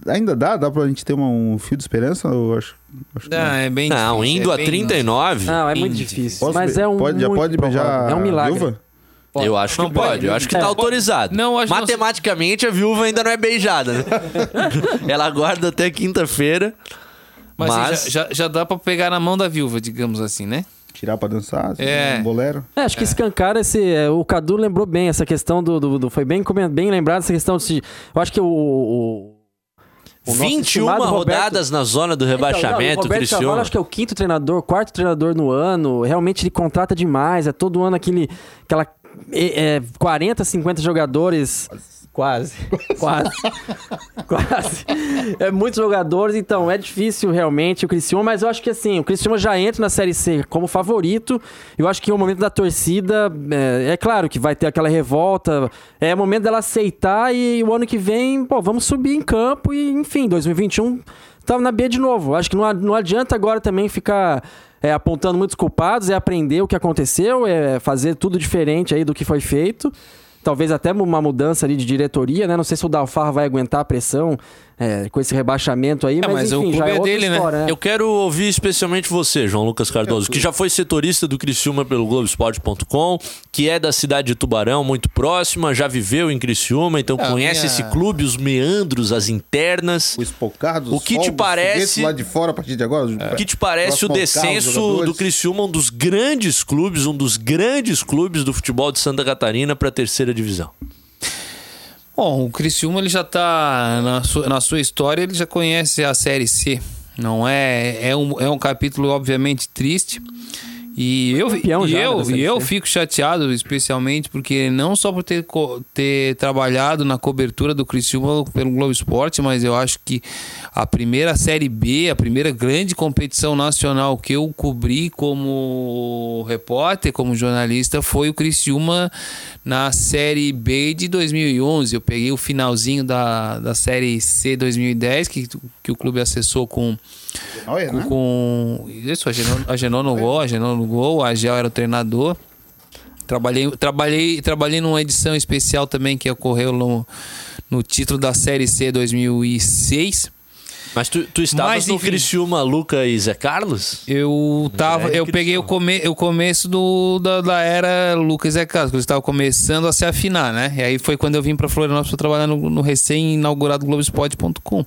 Ainda, dá? Dá pra gente ter uma- um fio de esperança? Eu acho, acho que Não, é bem Não, difícil, indo é a bem- 39, Não, é muito difícil. Posso mas é um. pode- já pode beijar. É um a milagre. viúva? eu acho que Não pode. pode. Eu acho que É. tá autorizado. Não, acho que não- Matematicamente, a viúva ainda não é beijada, né? Ela aguarda até quinta-feira. Mas, Mas, assim, já, já, já dá pra pegar na mão da viúva, digamos assim, né? Tirar pra dançar, assim, É. um bolero. É, acho que escancara esse. é, O Cadu lembrou bem essa questão do. do- do- foi bem, bem lembrado essa questão de. Eu acho que o. o o nosso 21 estimado Roberto- rodadas na zona do Então, não, rebaixamento, o Roberto Criciúma. Cavalo, acho que é o quinto treinador, quarto treinador no ano. Realmente ele contrata demais. É todo ano aquele, aquela é, é, 40, 50 jogadores. Quase. Quase. Quase. É muitos jogadores, então é difícil realmente o Criciúma, mas eu acho que assim, o Criciúma já entra na Série C como favorito. Eu acho que o momento da torcida, é, é claro que vai ter aquela revolta, é momento dela aceitar e o ano que vem, pô, vamos subir em campo e, enfim, 2021 tá na B de novo. Acho que não, não adianta agora também ficar é, apontando muitos culpados, é aprender o que aconteceu, é fazer tudo diferente aí do que foi feito. Talvez até uma mudança ali de diretoria, né? Não sei se o Dalfarra vai aguentar a pressão é, com esse rebaixamento aí, mas, mas o enfim, clube já é, é dele, né? história, Eu quero ouvir especialmente você, João Lucas Cardoso, que já foi setorista do Criciúma pelo Globoesporte.com, que é da cidade de Tubarão, muito próxima, já viveu em Criciúma, então É, conhece minha- esse clube, os meandros, as internas. O espocado, O que te parece... lá de fora a partir de agora? O que te parece o descenso do Criciúma, um dos grandes clubes, um dos grandes clubes do futebol de Santa Catarina para a terceira divisão? Bom, o Criciúma ele já tá na sua, na sua história, ele já conhece a Série C. Não é é um, é um capítulo obviamente triste. E eu, e já, eu, e eu fico chateado, especialmente porque não só por ter, ter trabalhado na cobertura do Criciúma pelo Globo Esporte, mas eu acho que a primeira Série B, a primeira grande competição nacional que eu cobri como repórter, como jornalista, foi o Criciúma na Série B de 2011. Eu peguei o finalzinho da, da Série C 2010, que, que o clube acessou com Olha, com, né? com- isso, a Genon, a Genon no gol, a Genon no gol, a Gel era o treinador. Trabalhei, trabalhei, trabalhei numa edição especial também que ocorreu no, no título da Série C 2006. Mas tu, tu estavas Mas, no enfim. Criciúma, Luca e Zé Carlos? Eu tava, é eu peguei o, come, o começo do, da, da era Lucas e Carlos, que eles estavam começando a se afinar, né? E aí foi quando eu vim para Florianópolis para trabalhar no, no recém-inaugurado Globoesporte.com.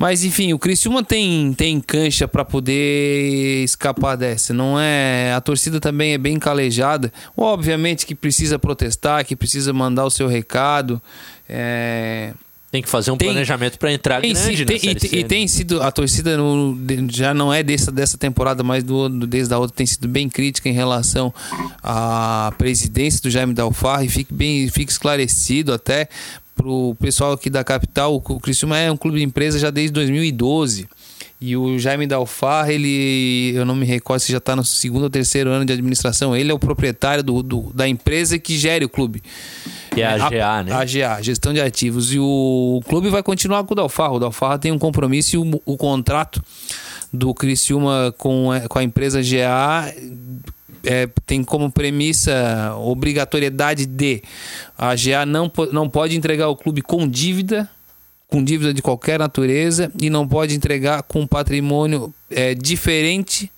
Mas enfim, o Criciúma tem, tem cancha para poder escapar dessa. Não é, a torcida também é bem calejada. Obviamente que precisa protestar, que precisa mandar o seu recado. É, Tem que fazer um Tem- planejamento para entrar tem grande tem- e, C, e né? tem sido a torcida no- já não é dessa, dessa temporada, mas do, desde a outra tem sido bem crítica em relação à presidência do Jaime Dalfarra e fique bem fique esclarecido até pro pessoal aqui da capital, o, o Criciúma é um clube de empresa já desde 2012. E o Jaime Dalfarra, ele, eu não me recordo se já está no segundo ou terceiro ano de administração. Ele é o proprietário do, do- da empresa que gere o clube. Que é a GA, né? A GA, Gestão de Ativos. E o clube vai continuar com o Dalfarra. O Dalfarra tem um compromisso e o, o contrato do Criciúma com, a- com a empresa GA é, tem como premissa obrigatoriedade de a GA não, não pode entregar o clube com dívida, com dívida de qualquer natureza, e não pode entregar com patrimônio é, diferente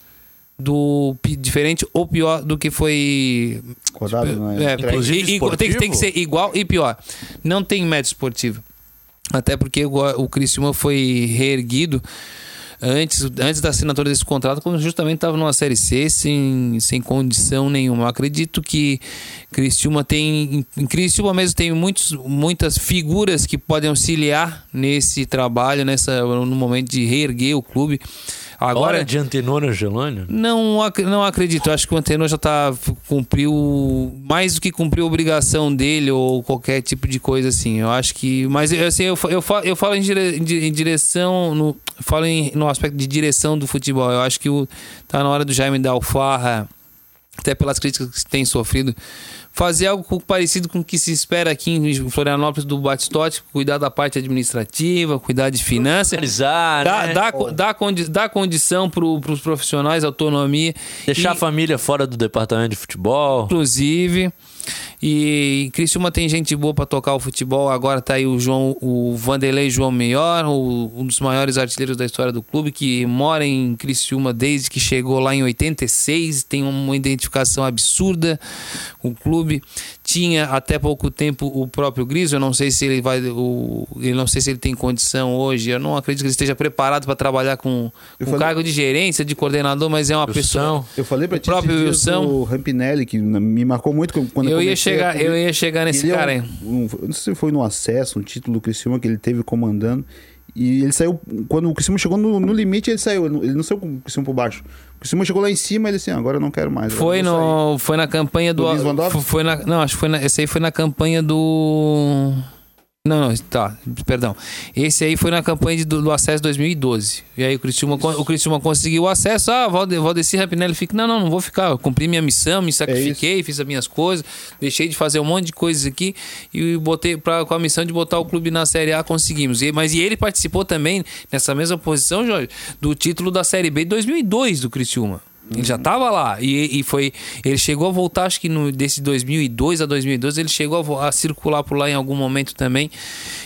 do diferente ou pior do que foi Codado, né? é, Inclusive e- tem, que- tem que ser igual e pior. Não tem médio esportivo. Até porque o, o Criciúma foi reerguido antes, antes da assinatura desse contrato, quando justamente estava numa Série C sem, sem condição nenhuma. Eu acredito que Criciúma tem. Em Criciúma mesmo tem muitos, muitas figuras que podem auxiliar nesse trabalho, nessa, no momento de reerguer o clube. Agora, Hora de Antenor Angelônio? não, ac- não acredito. Acho que o Antenor já tá cumpriu mais do que cumpriu a obrigação dele ou qualquer tipo de coisa assim. Eu acho que, mas assim, eu, eu, fa- eu falo em, dire- em di- em direção, no, falo em, no aspecto de direção do futebol. Eu acho que o, tá na hora do Jaime Dalfarra, até pelas críticas que tem sofrido, fazer algo parecido com o que se espera aqui em Florianópolis do Batistote, cuidar da parte administrativa, cuidar de finanças, dá, dá, dá, co- dá, condi dá condição para os profissionais, autonomia. Deixar a família fora do departamento de futebol. Inclusive. E em Criciúma tem gente boa para tocar o futebol. Agora tá aí o João, o Vanderlei João Melhor, um dos maiores artilheiros da história do clube, que mora em Criciúma desde que chegou lá em 86, tem uma identificação absurda com o clube. Tinha até pouco tempo o próprio Gris, eu não sei se ele vai. O, eu não sei se ele tem condição hoje. Eu não acredito que ele esteja preparado para trabalhar com, com falei- cargo de gerência, de coordenador, mas é uma pessoa. Eu falei pra o ti próprio Wilson. do Rampinelli, que me marcou muito quando Eu ia comecei a chegar- eu ia chegar nesse Ele é um- cara aí. um- eu não sei se foi no acesso, um título do Criciúma que ele teve comandando. E ele saiu, quando o Criciúma chegou no, no limite, ele saiu. Ele não- saiu com o Criciúma por baixo. O Criciúma chegou lá em cima, ele assim, "Ah, agora eu não quero mais. Foi, vou sair." no, foi na campanha do. Do foi na, não, acho que foi na, esse aí foi na campanha do. Não, não, tá, perdão. Esse aí foi na campanha de- do, do acesso 2012. E aí o Criciúma, con- o Criciúma conseguiu o acesso. Ah, Valde- Valdeci Rampinelli fica. Não, não, não vou ficar. Eu cumpri minha missão, me sacrifiquei, fiz as minhas coisas, deixei de fazer um monte de coisas aqui e botei pra, com a missão de botar o clube na Série A, conseguimos. E, mas e ele participou também, nessa mesma posição, Jorge, do título da Série B de 2002 do Criciúma. Ele já tava lá e, e foi. Ele chegou a voltar, acho que no, desse 2002 a 2012, ele chegou a, a circular por lá em algum momento também.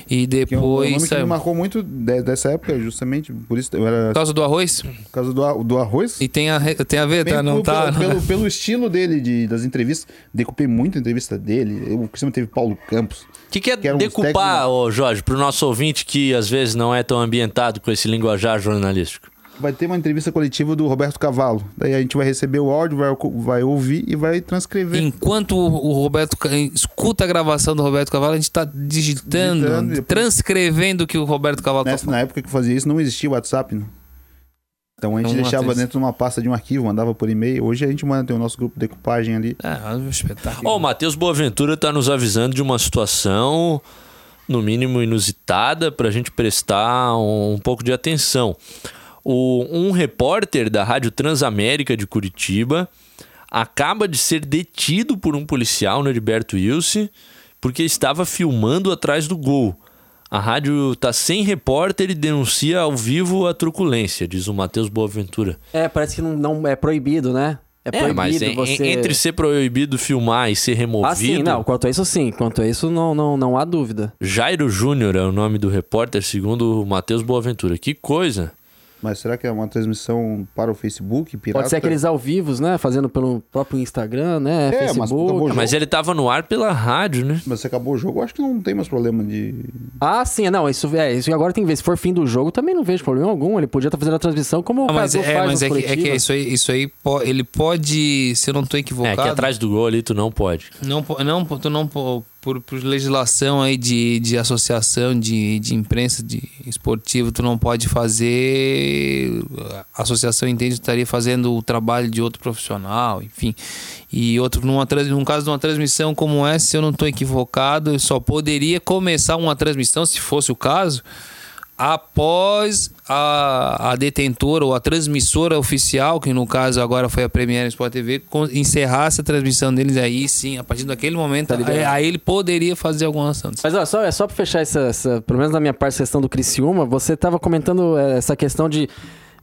E Que um depois. nome que me marcou muito de- dessa época, justamente. Por isso eu era. Por causa do arroz? Por causa do, do arroz. E tem a, tem a ver, Bem tá? Não pelo, tá? Pelo, pelo, pelo estilo dele, de, das entrevistas. Decupei muito a entrevista dele. O Criciúma teve Paulo Campos. O que, que é os decupar, ô Jorge, pro nosso ouvinte que às vezes não é tão ambientado com esse linguajar jornalístico? Vai ter uma entrevista coletiva do Roberto Cavalo. Daí a gente vai receber o áudio, vai, vai ouvir e vai transcrever. Enquanto o Roberto escuta a gravação do Roberto Cavalo, a gente tá digitando, Digitando transcrevendo o que o Roberto Cavalo tá Nessa, na época que eu fazia isso, não existia WhatsApp, né? Então a gente deixava dentro de uma pasta de um arquivo, mandava por e-mail. Hoje a gente manda, tem o nosso grupo de decupagem ali. É, um espetáculo. Ó, o Matheus Boaventura tá nos avisando de uma situação, no mínimo inusitada, pra gente prestar um, um pouco de atenção. O, um repórter da Rádio Transamérica de Curitiba acaba de ser detido por um policial no Heriberto Wilson porque estava filmando atrás do gol. A rádio tá sem repórter e denuncia ao vivo a truculência, diz o Matheus Boaventura. É, parece que não, não é proibido, né? É proibido mas você... entre ser proibido filmar e ser removido. Ah, sim, não. Quanto a isso, sim. Quanto a isso, não, não, não há dúvida. Jairo Júnior é o nome do repórter, segundo o Matheus Boaventura. Que coisa. Mas será que é uma transmissão para o Facebook? Pirata? Pode ser aqueles ao vivos, né? Fazendo pelo próprio Instagram, né? É, mas Facebook. acabou o Mas ele tava no ar pela rádio, né? Mas se acabou o jogo, eu acho que não tem mais problema de. Ah, sim, não, isso, é, isso agora tem que ver. Se for fim do jogo, também não vejo problema algum. Ele podia estar fazendo a transmissão como o Ah, mas é, faz mas é que, é que isso aí, isso aí po- ele pode, se eu não tô É, equivocado, que atrás do gol ali tu não pode. não, não, tu não por, por legislação aí de, de associação de, de imprensa de esportivo, tu não pode fazer. A associação entende que estaria fazendo o trabalho de outro profissional, enfim. E outro, numa, num caso de uma transmissão como essa, se eu não estou equivocado, eu só poderia começar uma transmissão, se fosse o caso, após a, a detentora ou a transmissora oficial, que no caso agora foi a Premiere Sport TV, encerrasse a transmissão deles aí sim, a partir daquele momento, Tá aí, aí ele poderia fazer alguma ação. Mas olha, só, é só pra fechar essa, essa- pelo menos na minha parte, questão do Criciúma, você tava comentando é, essa questão de.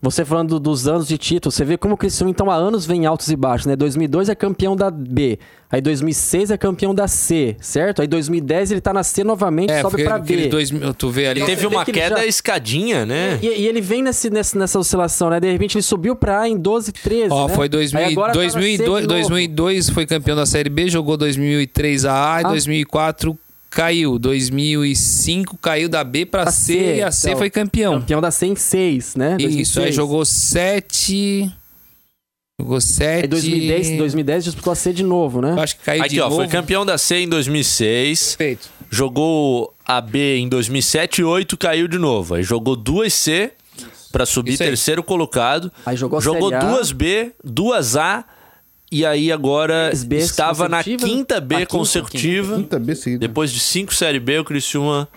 Você falando dos anos de título, você vê como o Criciúma, então, há anos vem altos e baixos, né? 2002 é campeão da B, aí 2006 é campeão da C, certo? Aí 2010 ele tá na C novamente, É, sobe pra B. dois tu vê ali. Então, Teve uma queda já- escadinha, né? E, e ele vem nesse, nesse- nessa oscilação, né? De repente ele subiu pra A em 12, 13. Ó, né? foi Aí 2000, agora tá na C de 2002, novo. 2002 foi campeão da Série B, jogou 2003 a A e Ah. 2004 caiu. 2005 caiu da B pra Pra C, e a C então, foi campeão. Campeão da C em 6, né? Isso, aí 2006. jogou 7. Jogou 7. Aí 2010, 2010 disputou a C de novo, né? Acho que caiu Aqui, de ó, novo. foi campeão da C em 2006. Perfeito. Jogou a B em 2007 e 8 caiu de novo. Aí jogou duas C pra subir terceiro colocado. Aí jogou a jogou duas B, duas A e aí agora estava na quinta B consecutiva. Quinta B seguida. Depois de cinco Série B, o Criciúma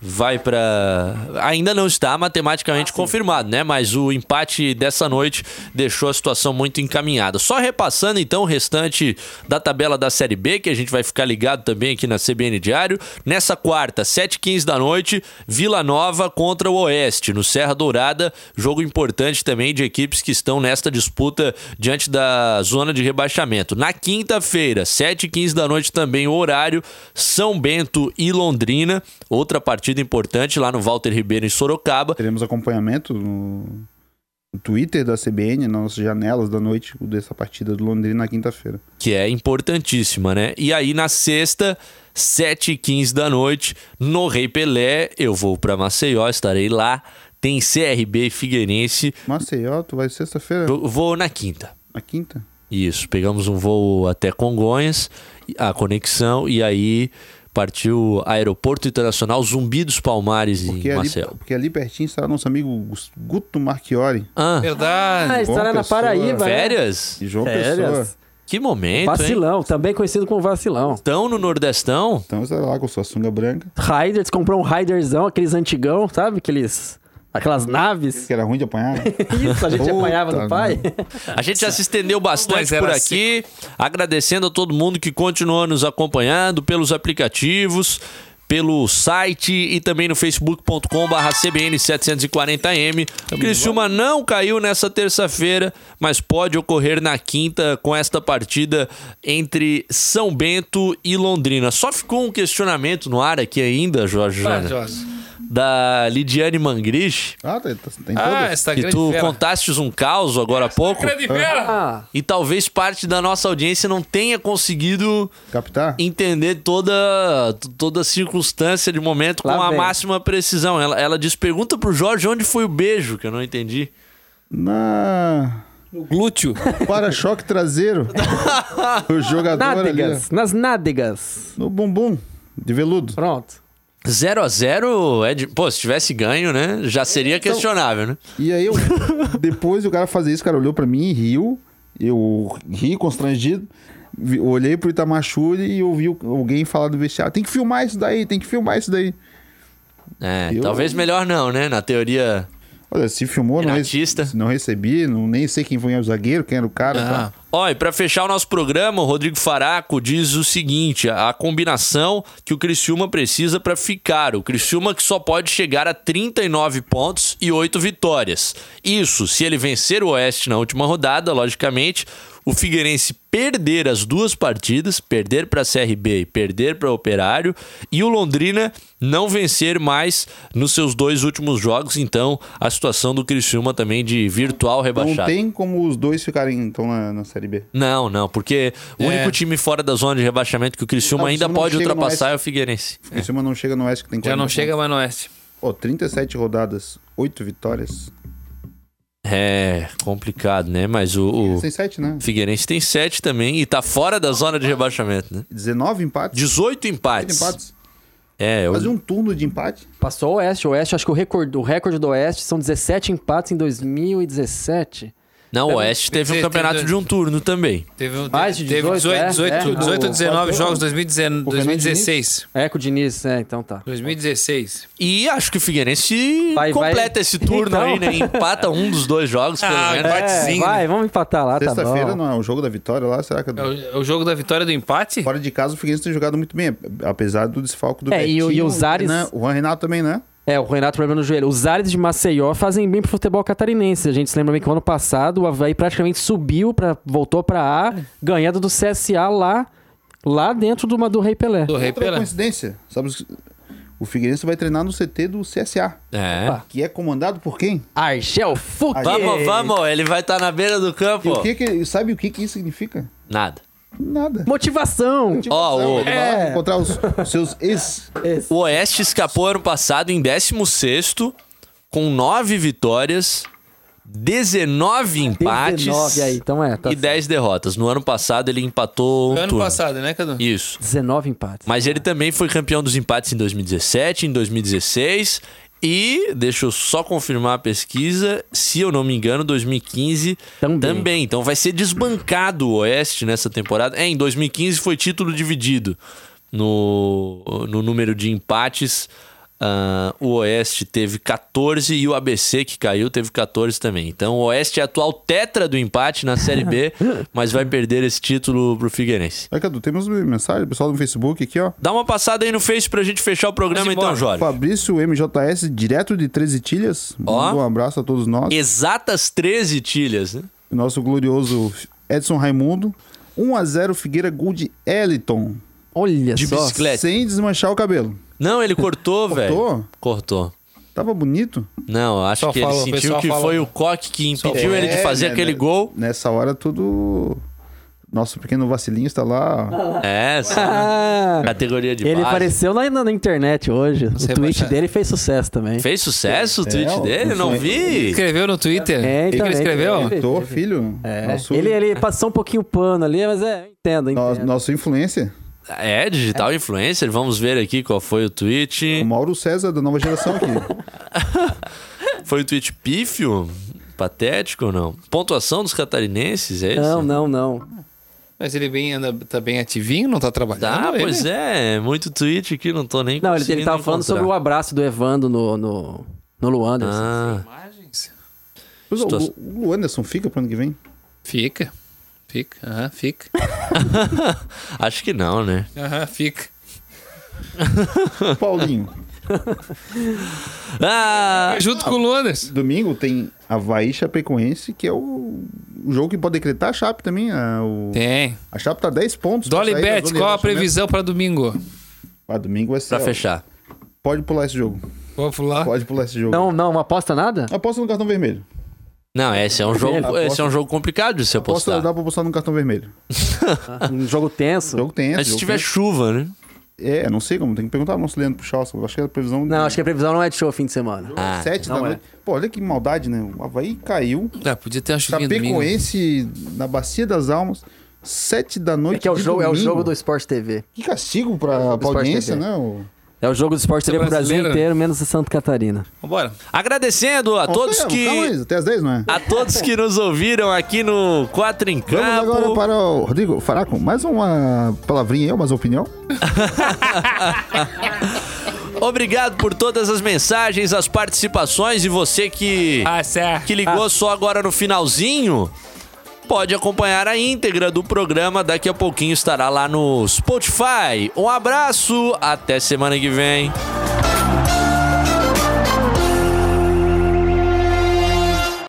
vai pra. Ainda não está matematicamente confirmado, né? Mas o empate dessa noite deixou a situação muito encaminhada. Só repassando então o restante da tabela da Série B, que a gente vai ficar ligado também aqui na CBN Diário. Nessa quarta, 7h15 da noite, Vila Nova contra o Oeste, no Serra Dourada. Jogo importante também de equipes que estão nesta disputa diante da zona de rebaixamento. Na quinta-feira, 7h15 da noite também, o horário, São Bento e Londrina. Outra partida importante lá no Walter Ribeiro em Sorocaba. Teremos acompanhamento no, no Twitter da CBN, nas nossas janelas da noite, dessa partida do Londrina na quinta-feira. que é importantíssima, né? E aí na sexta, 7h15 da noite, no Rei Pelé, eu vou pra Maceió, estarei lá. Tem CRB Figueirense. Maceió, tu vai sexta-feira? Vou na quinta. Na quinta? Isso, pegamos um voo até Congonhas, a conexão, e aí partiu Aeroporto Internacional Zumbi dos Palmares em Porque ali, Maceió. porque ali pertinho está nosso amigo Guto Marchiori. Ah, Verdade. Ah, estará na. Paraíba. né? férias? E João Férias. Pessoa. Que momento, hein? Vacilão, também conhecido como vacilão. Estão no Nordestão? Então lá com sua sunga branca. Riders, comprou um Riderzão, aqueles antigão, sabe? Aqueles. Aquelas naves. Que era ruim de apanhar. Isso, a gente Puta apanhava do pai. A gente já se estendeu bastante por aqui, agradecendo a todo mundo que continuou nos acompanhando pelos aplicativos, pelo site e também no facebook.com/barra CBN740M. O Criciúma não caiu nessa terça-feira, mas pode ocorrer na quinta com esta partida entre São Bento e Londrina. Só ficou um questionamento no ar aqui ainda, Jorge Jana, Jorge. Da Lidiane Mangrich. Ah, tem, tem Ah, essa Que tu fera. contastes um caos agora há pouco. Grande fera. Ah, E talvez parte da nossa audiência não tenha conseguido Captar? entender toda, toda a circunstância de momento Lá com a vem. máxima precisão. Ela, ela diz: pergunta pro Jorge onde foi o beijo, que eu não entendi. Na... O glúteo. Para-choque traseiro. o jogador ali. nádegas, nas nádegas. No bumbum. De veludo. Pronto. 0 a 0 é de... Pô, se tivesse ganho, né? Já seria Então- questionável, né? E aí, eu, depois do cara fazer isso, o cara olhou pra mim e riu. Eu ri constrangido. Olhei pro Itamachuri e ouvi o- alguém falar do vestiário. Tem que filmar isso daí, tem que filmar isso daí. É, Eu- talvez melhor não, né? Na teoria. Olha, se filmou, não, rece- não recebi, não, nem sei quem foi o zagueiro, quem era o cara. tá? Ó, e pra fechar o nosso programa, o Rodrigo Faraco diz o seguinte: a combinação que o Criciúma precisa pra ficar. O Criciúma que só pode chegar a 39 pontos e 8 vitórias. Isso, se ele vencer o Oeste na última rodada, logicamente, o Figueirense perder as duas partidas, perder para CRB e perder para Operário, e o Londrina não vencer mais nos seus dois últimos jogos. Então, a situação do Criciúma também de virtual Não rebaixado. tem como os dois ficarem então na, na Série B. Não, não, porque o É. único time fora da zona de rebaixamento que o Criciúma Não, o ainda Criciúma não pode ultrapassar é o. Figueirense. O Criciúma não chega no Oeste, que tem Já não 40 chega mais no oeste. Pô, 37 rodadas, 8 vitórias. É complicado, né? Mas o, o Tem 7, né? Figueirense tem 7 também e tá fora da zona de rebaixamento, né? 19 empates. 18 18 empates. empates. É, eu... Fazer um turno de empate. Passou o Oeste. O Oeste, acho que o recorde, o recorde do Oeste são 17 empates em 2017. Não, o Oeste teve um campeonato de um turno também. Teve, um- Mais de teve 18, 18, é, 18, é. 18 ou 19 O- jogos o- 2019, o Fernando 2016. É, com o Diniz, é, então tá. 2016. E acho que o Figueirense Vai- vai- completa esse turno Então. aí, né? Empata um dos dois jogos, pelo Ah, menos. empate. É, Empatezinho, vai, vamos empatar lá, tá Sexta-feira não é o jogo da vitória lá, será que... É o, é o jogo da vitória do empate? Fora de casa, o Figueirense tem jogado muito bem, apesar do desfalco do É, e o- Betinho, e os Ares- né? O Juan Renato também, né? É, o Renato problema no joelho. Os Ares de Maceió fazem bem pro futebol catarinense. A gente se lembra bem que o ano passado o Havaí praticamente subiu, pra, voltou pra A, ganhando do CSA lá, lá dentro do, do Rei Pelé. Do Rei Outra Pelé. coincidência, sabe? O Figueirense vai treinar no CT do CSA, É. que é comandado por quem? Argel Fuque! Vamos, vamos, ele vai estar na beira do E campo. o que que, sabe o que que isso significa? Nada. Nada. Motivação! Ó, o, Ele vai lá encontrar os, os seus ex... o Oeste escapou ano passado em 16 com 9 vitórias, 19 empates 19 aí, então é. Tá e 10 derrotas. No ano passado ele empatou um ano turno. passado, né, Cadu? Isso. 19 empates. Mas ele também foi campeão dos empates em 2017, em 2016 e, deixa eu só confirmar a pesquisa, se eu não me engano, 2015 Também. Então vai ser desbancado o Oeste nessa temporada. É, em 2015 foi título dividido no, no número de empates. Ah, o Oeste teve 14 e o ABC, que caiu, teve 14 também. Então o Oeste é atual tetra do empate na Série B, mas vai perder esse título pro Figueirense. Aí, Cadu, temos mensagem, pessoal do Facebook aqui, ó. Dá uma passada aí no Face pra gente fechar o programa então. Jorge. Fabrício MJS, direto de 13 Tilhas. Ó. Manda Um abraço a todos nós. Exatas 13 tilhas, né? O nosso glorioso Edson Raimundo. 1x0 Figueira Gol de Eliton. Olha De só. bicicleta. Sem desmanchar o cabelo. Não, ele cortou, velho. Cortou? Cortou. Tava bonito. Não, acho Só que fala- ele sentiu que fala- foi o Coque que impediu ele de É, fazer né, aquele né? gol. Nessa hora tudo. Nosso pequeno vacilinho está lá. É, sim. Ah, categoria de ele base. apareceu na, na internet hoje. Você o tweet vai- dele fez sucesso também. Fez sucesso o É, tweet ó, dele? Não vi. Escreveu no Twitter? É, O que que então, ele escreveu? ele- Tô, filho. É. Nosso, Ele, ele passou um pouquinho o pano ali, mas é, eu entendo, entendo. nosso influencer. É, digital influencer. Vamos ver aqui qual foi o tweet. O Mauro César da nova geração aqui. Foi um tweet pífio? Patético ou não? Pontuação dos catarinenses, é isso? Não, não, não. Mas ele bem, anda, tá bem ativinho, não tá trabalhando? Tá, ele? pois é. Muito tweet aqui, não tô nem Não, ele, ele tava falando encontrar. sobre o abraço do Evando no, no, no Luanders. Ah, Mas, ó, Situa- o, o Anderson fica pro ano que vem? Fica. Fica. Aham, fica. acho que não, né? Aham, fica. Paulinho. Ah, Junto com o Luanes. Domingo tem Havaí e Chapecoense, que é o, o jogo que pode decretar a Chape também. A, o, Tem. a Chape tá 10 pontos. Dolly Bet, qual a previsão pra domingo? Ah, domingo vai ser. pra ó, fechar. Pode pular esse jogo. Vamos lá. Pode pular esse jogo. Não, não, não aposta nada? Aposta no cartão vermelho. Não, esse é um jogo, esse é um jogo complicado de se Aposta, apostar. dá pra apostar no cartão vermelho. Um jogo tenso? Jogo esse. Mas se tiver tenso. chuva, né? É, não sei como. Tem que perguntar ao nosso Leandro Puxalça. Acho que é a previsão. Não, acho que a previsão não é de show fim de semana. Ah, 7 da não é. noite. Pô, olha que maldade, né? O Havaí caiu. Ah, podia ter uma chuvinha domingo. Chapecoense na Bacia das Almas. 7 da noite. É que é o de jogo, é o domingo. jogo do Sport TV. Que castigo pra, pra audiência, TV. né? O... É o jogo do Sport TV pro Brasil inteiro, menos a Santa Catarina. Vambora. Agradecendo a todos que. calma aí, até as 10, não é? A todos que nos ouviram aqui no Quatro em Vamos agora Campo. para o Rodrigo Faraco. Mais uma palavrinha aí, mais uma opinião. Obrigado por todas as mensagens, as participações e você que, Ah, certo. que ligou só agora no finalzinho. Pode acompanhar a íntegra do programa, daqui a pouquinho estará lá no Spotify. Um abraço, até semana que vem.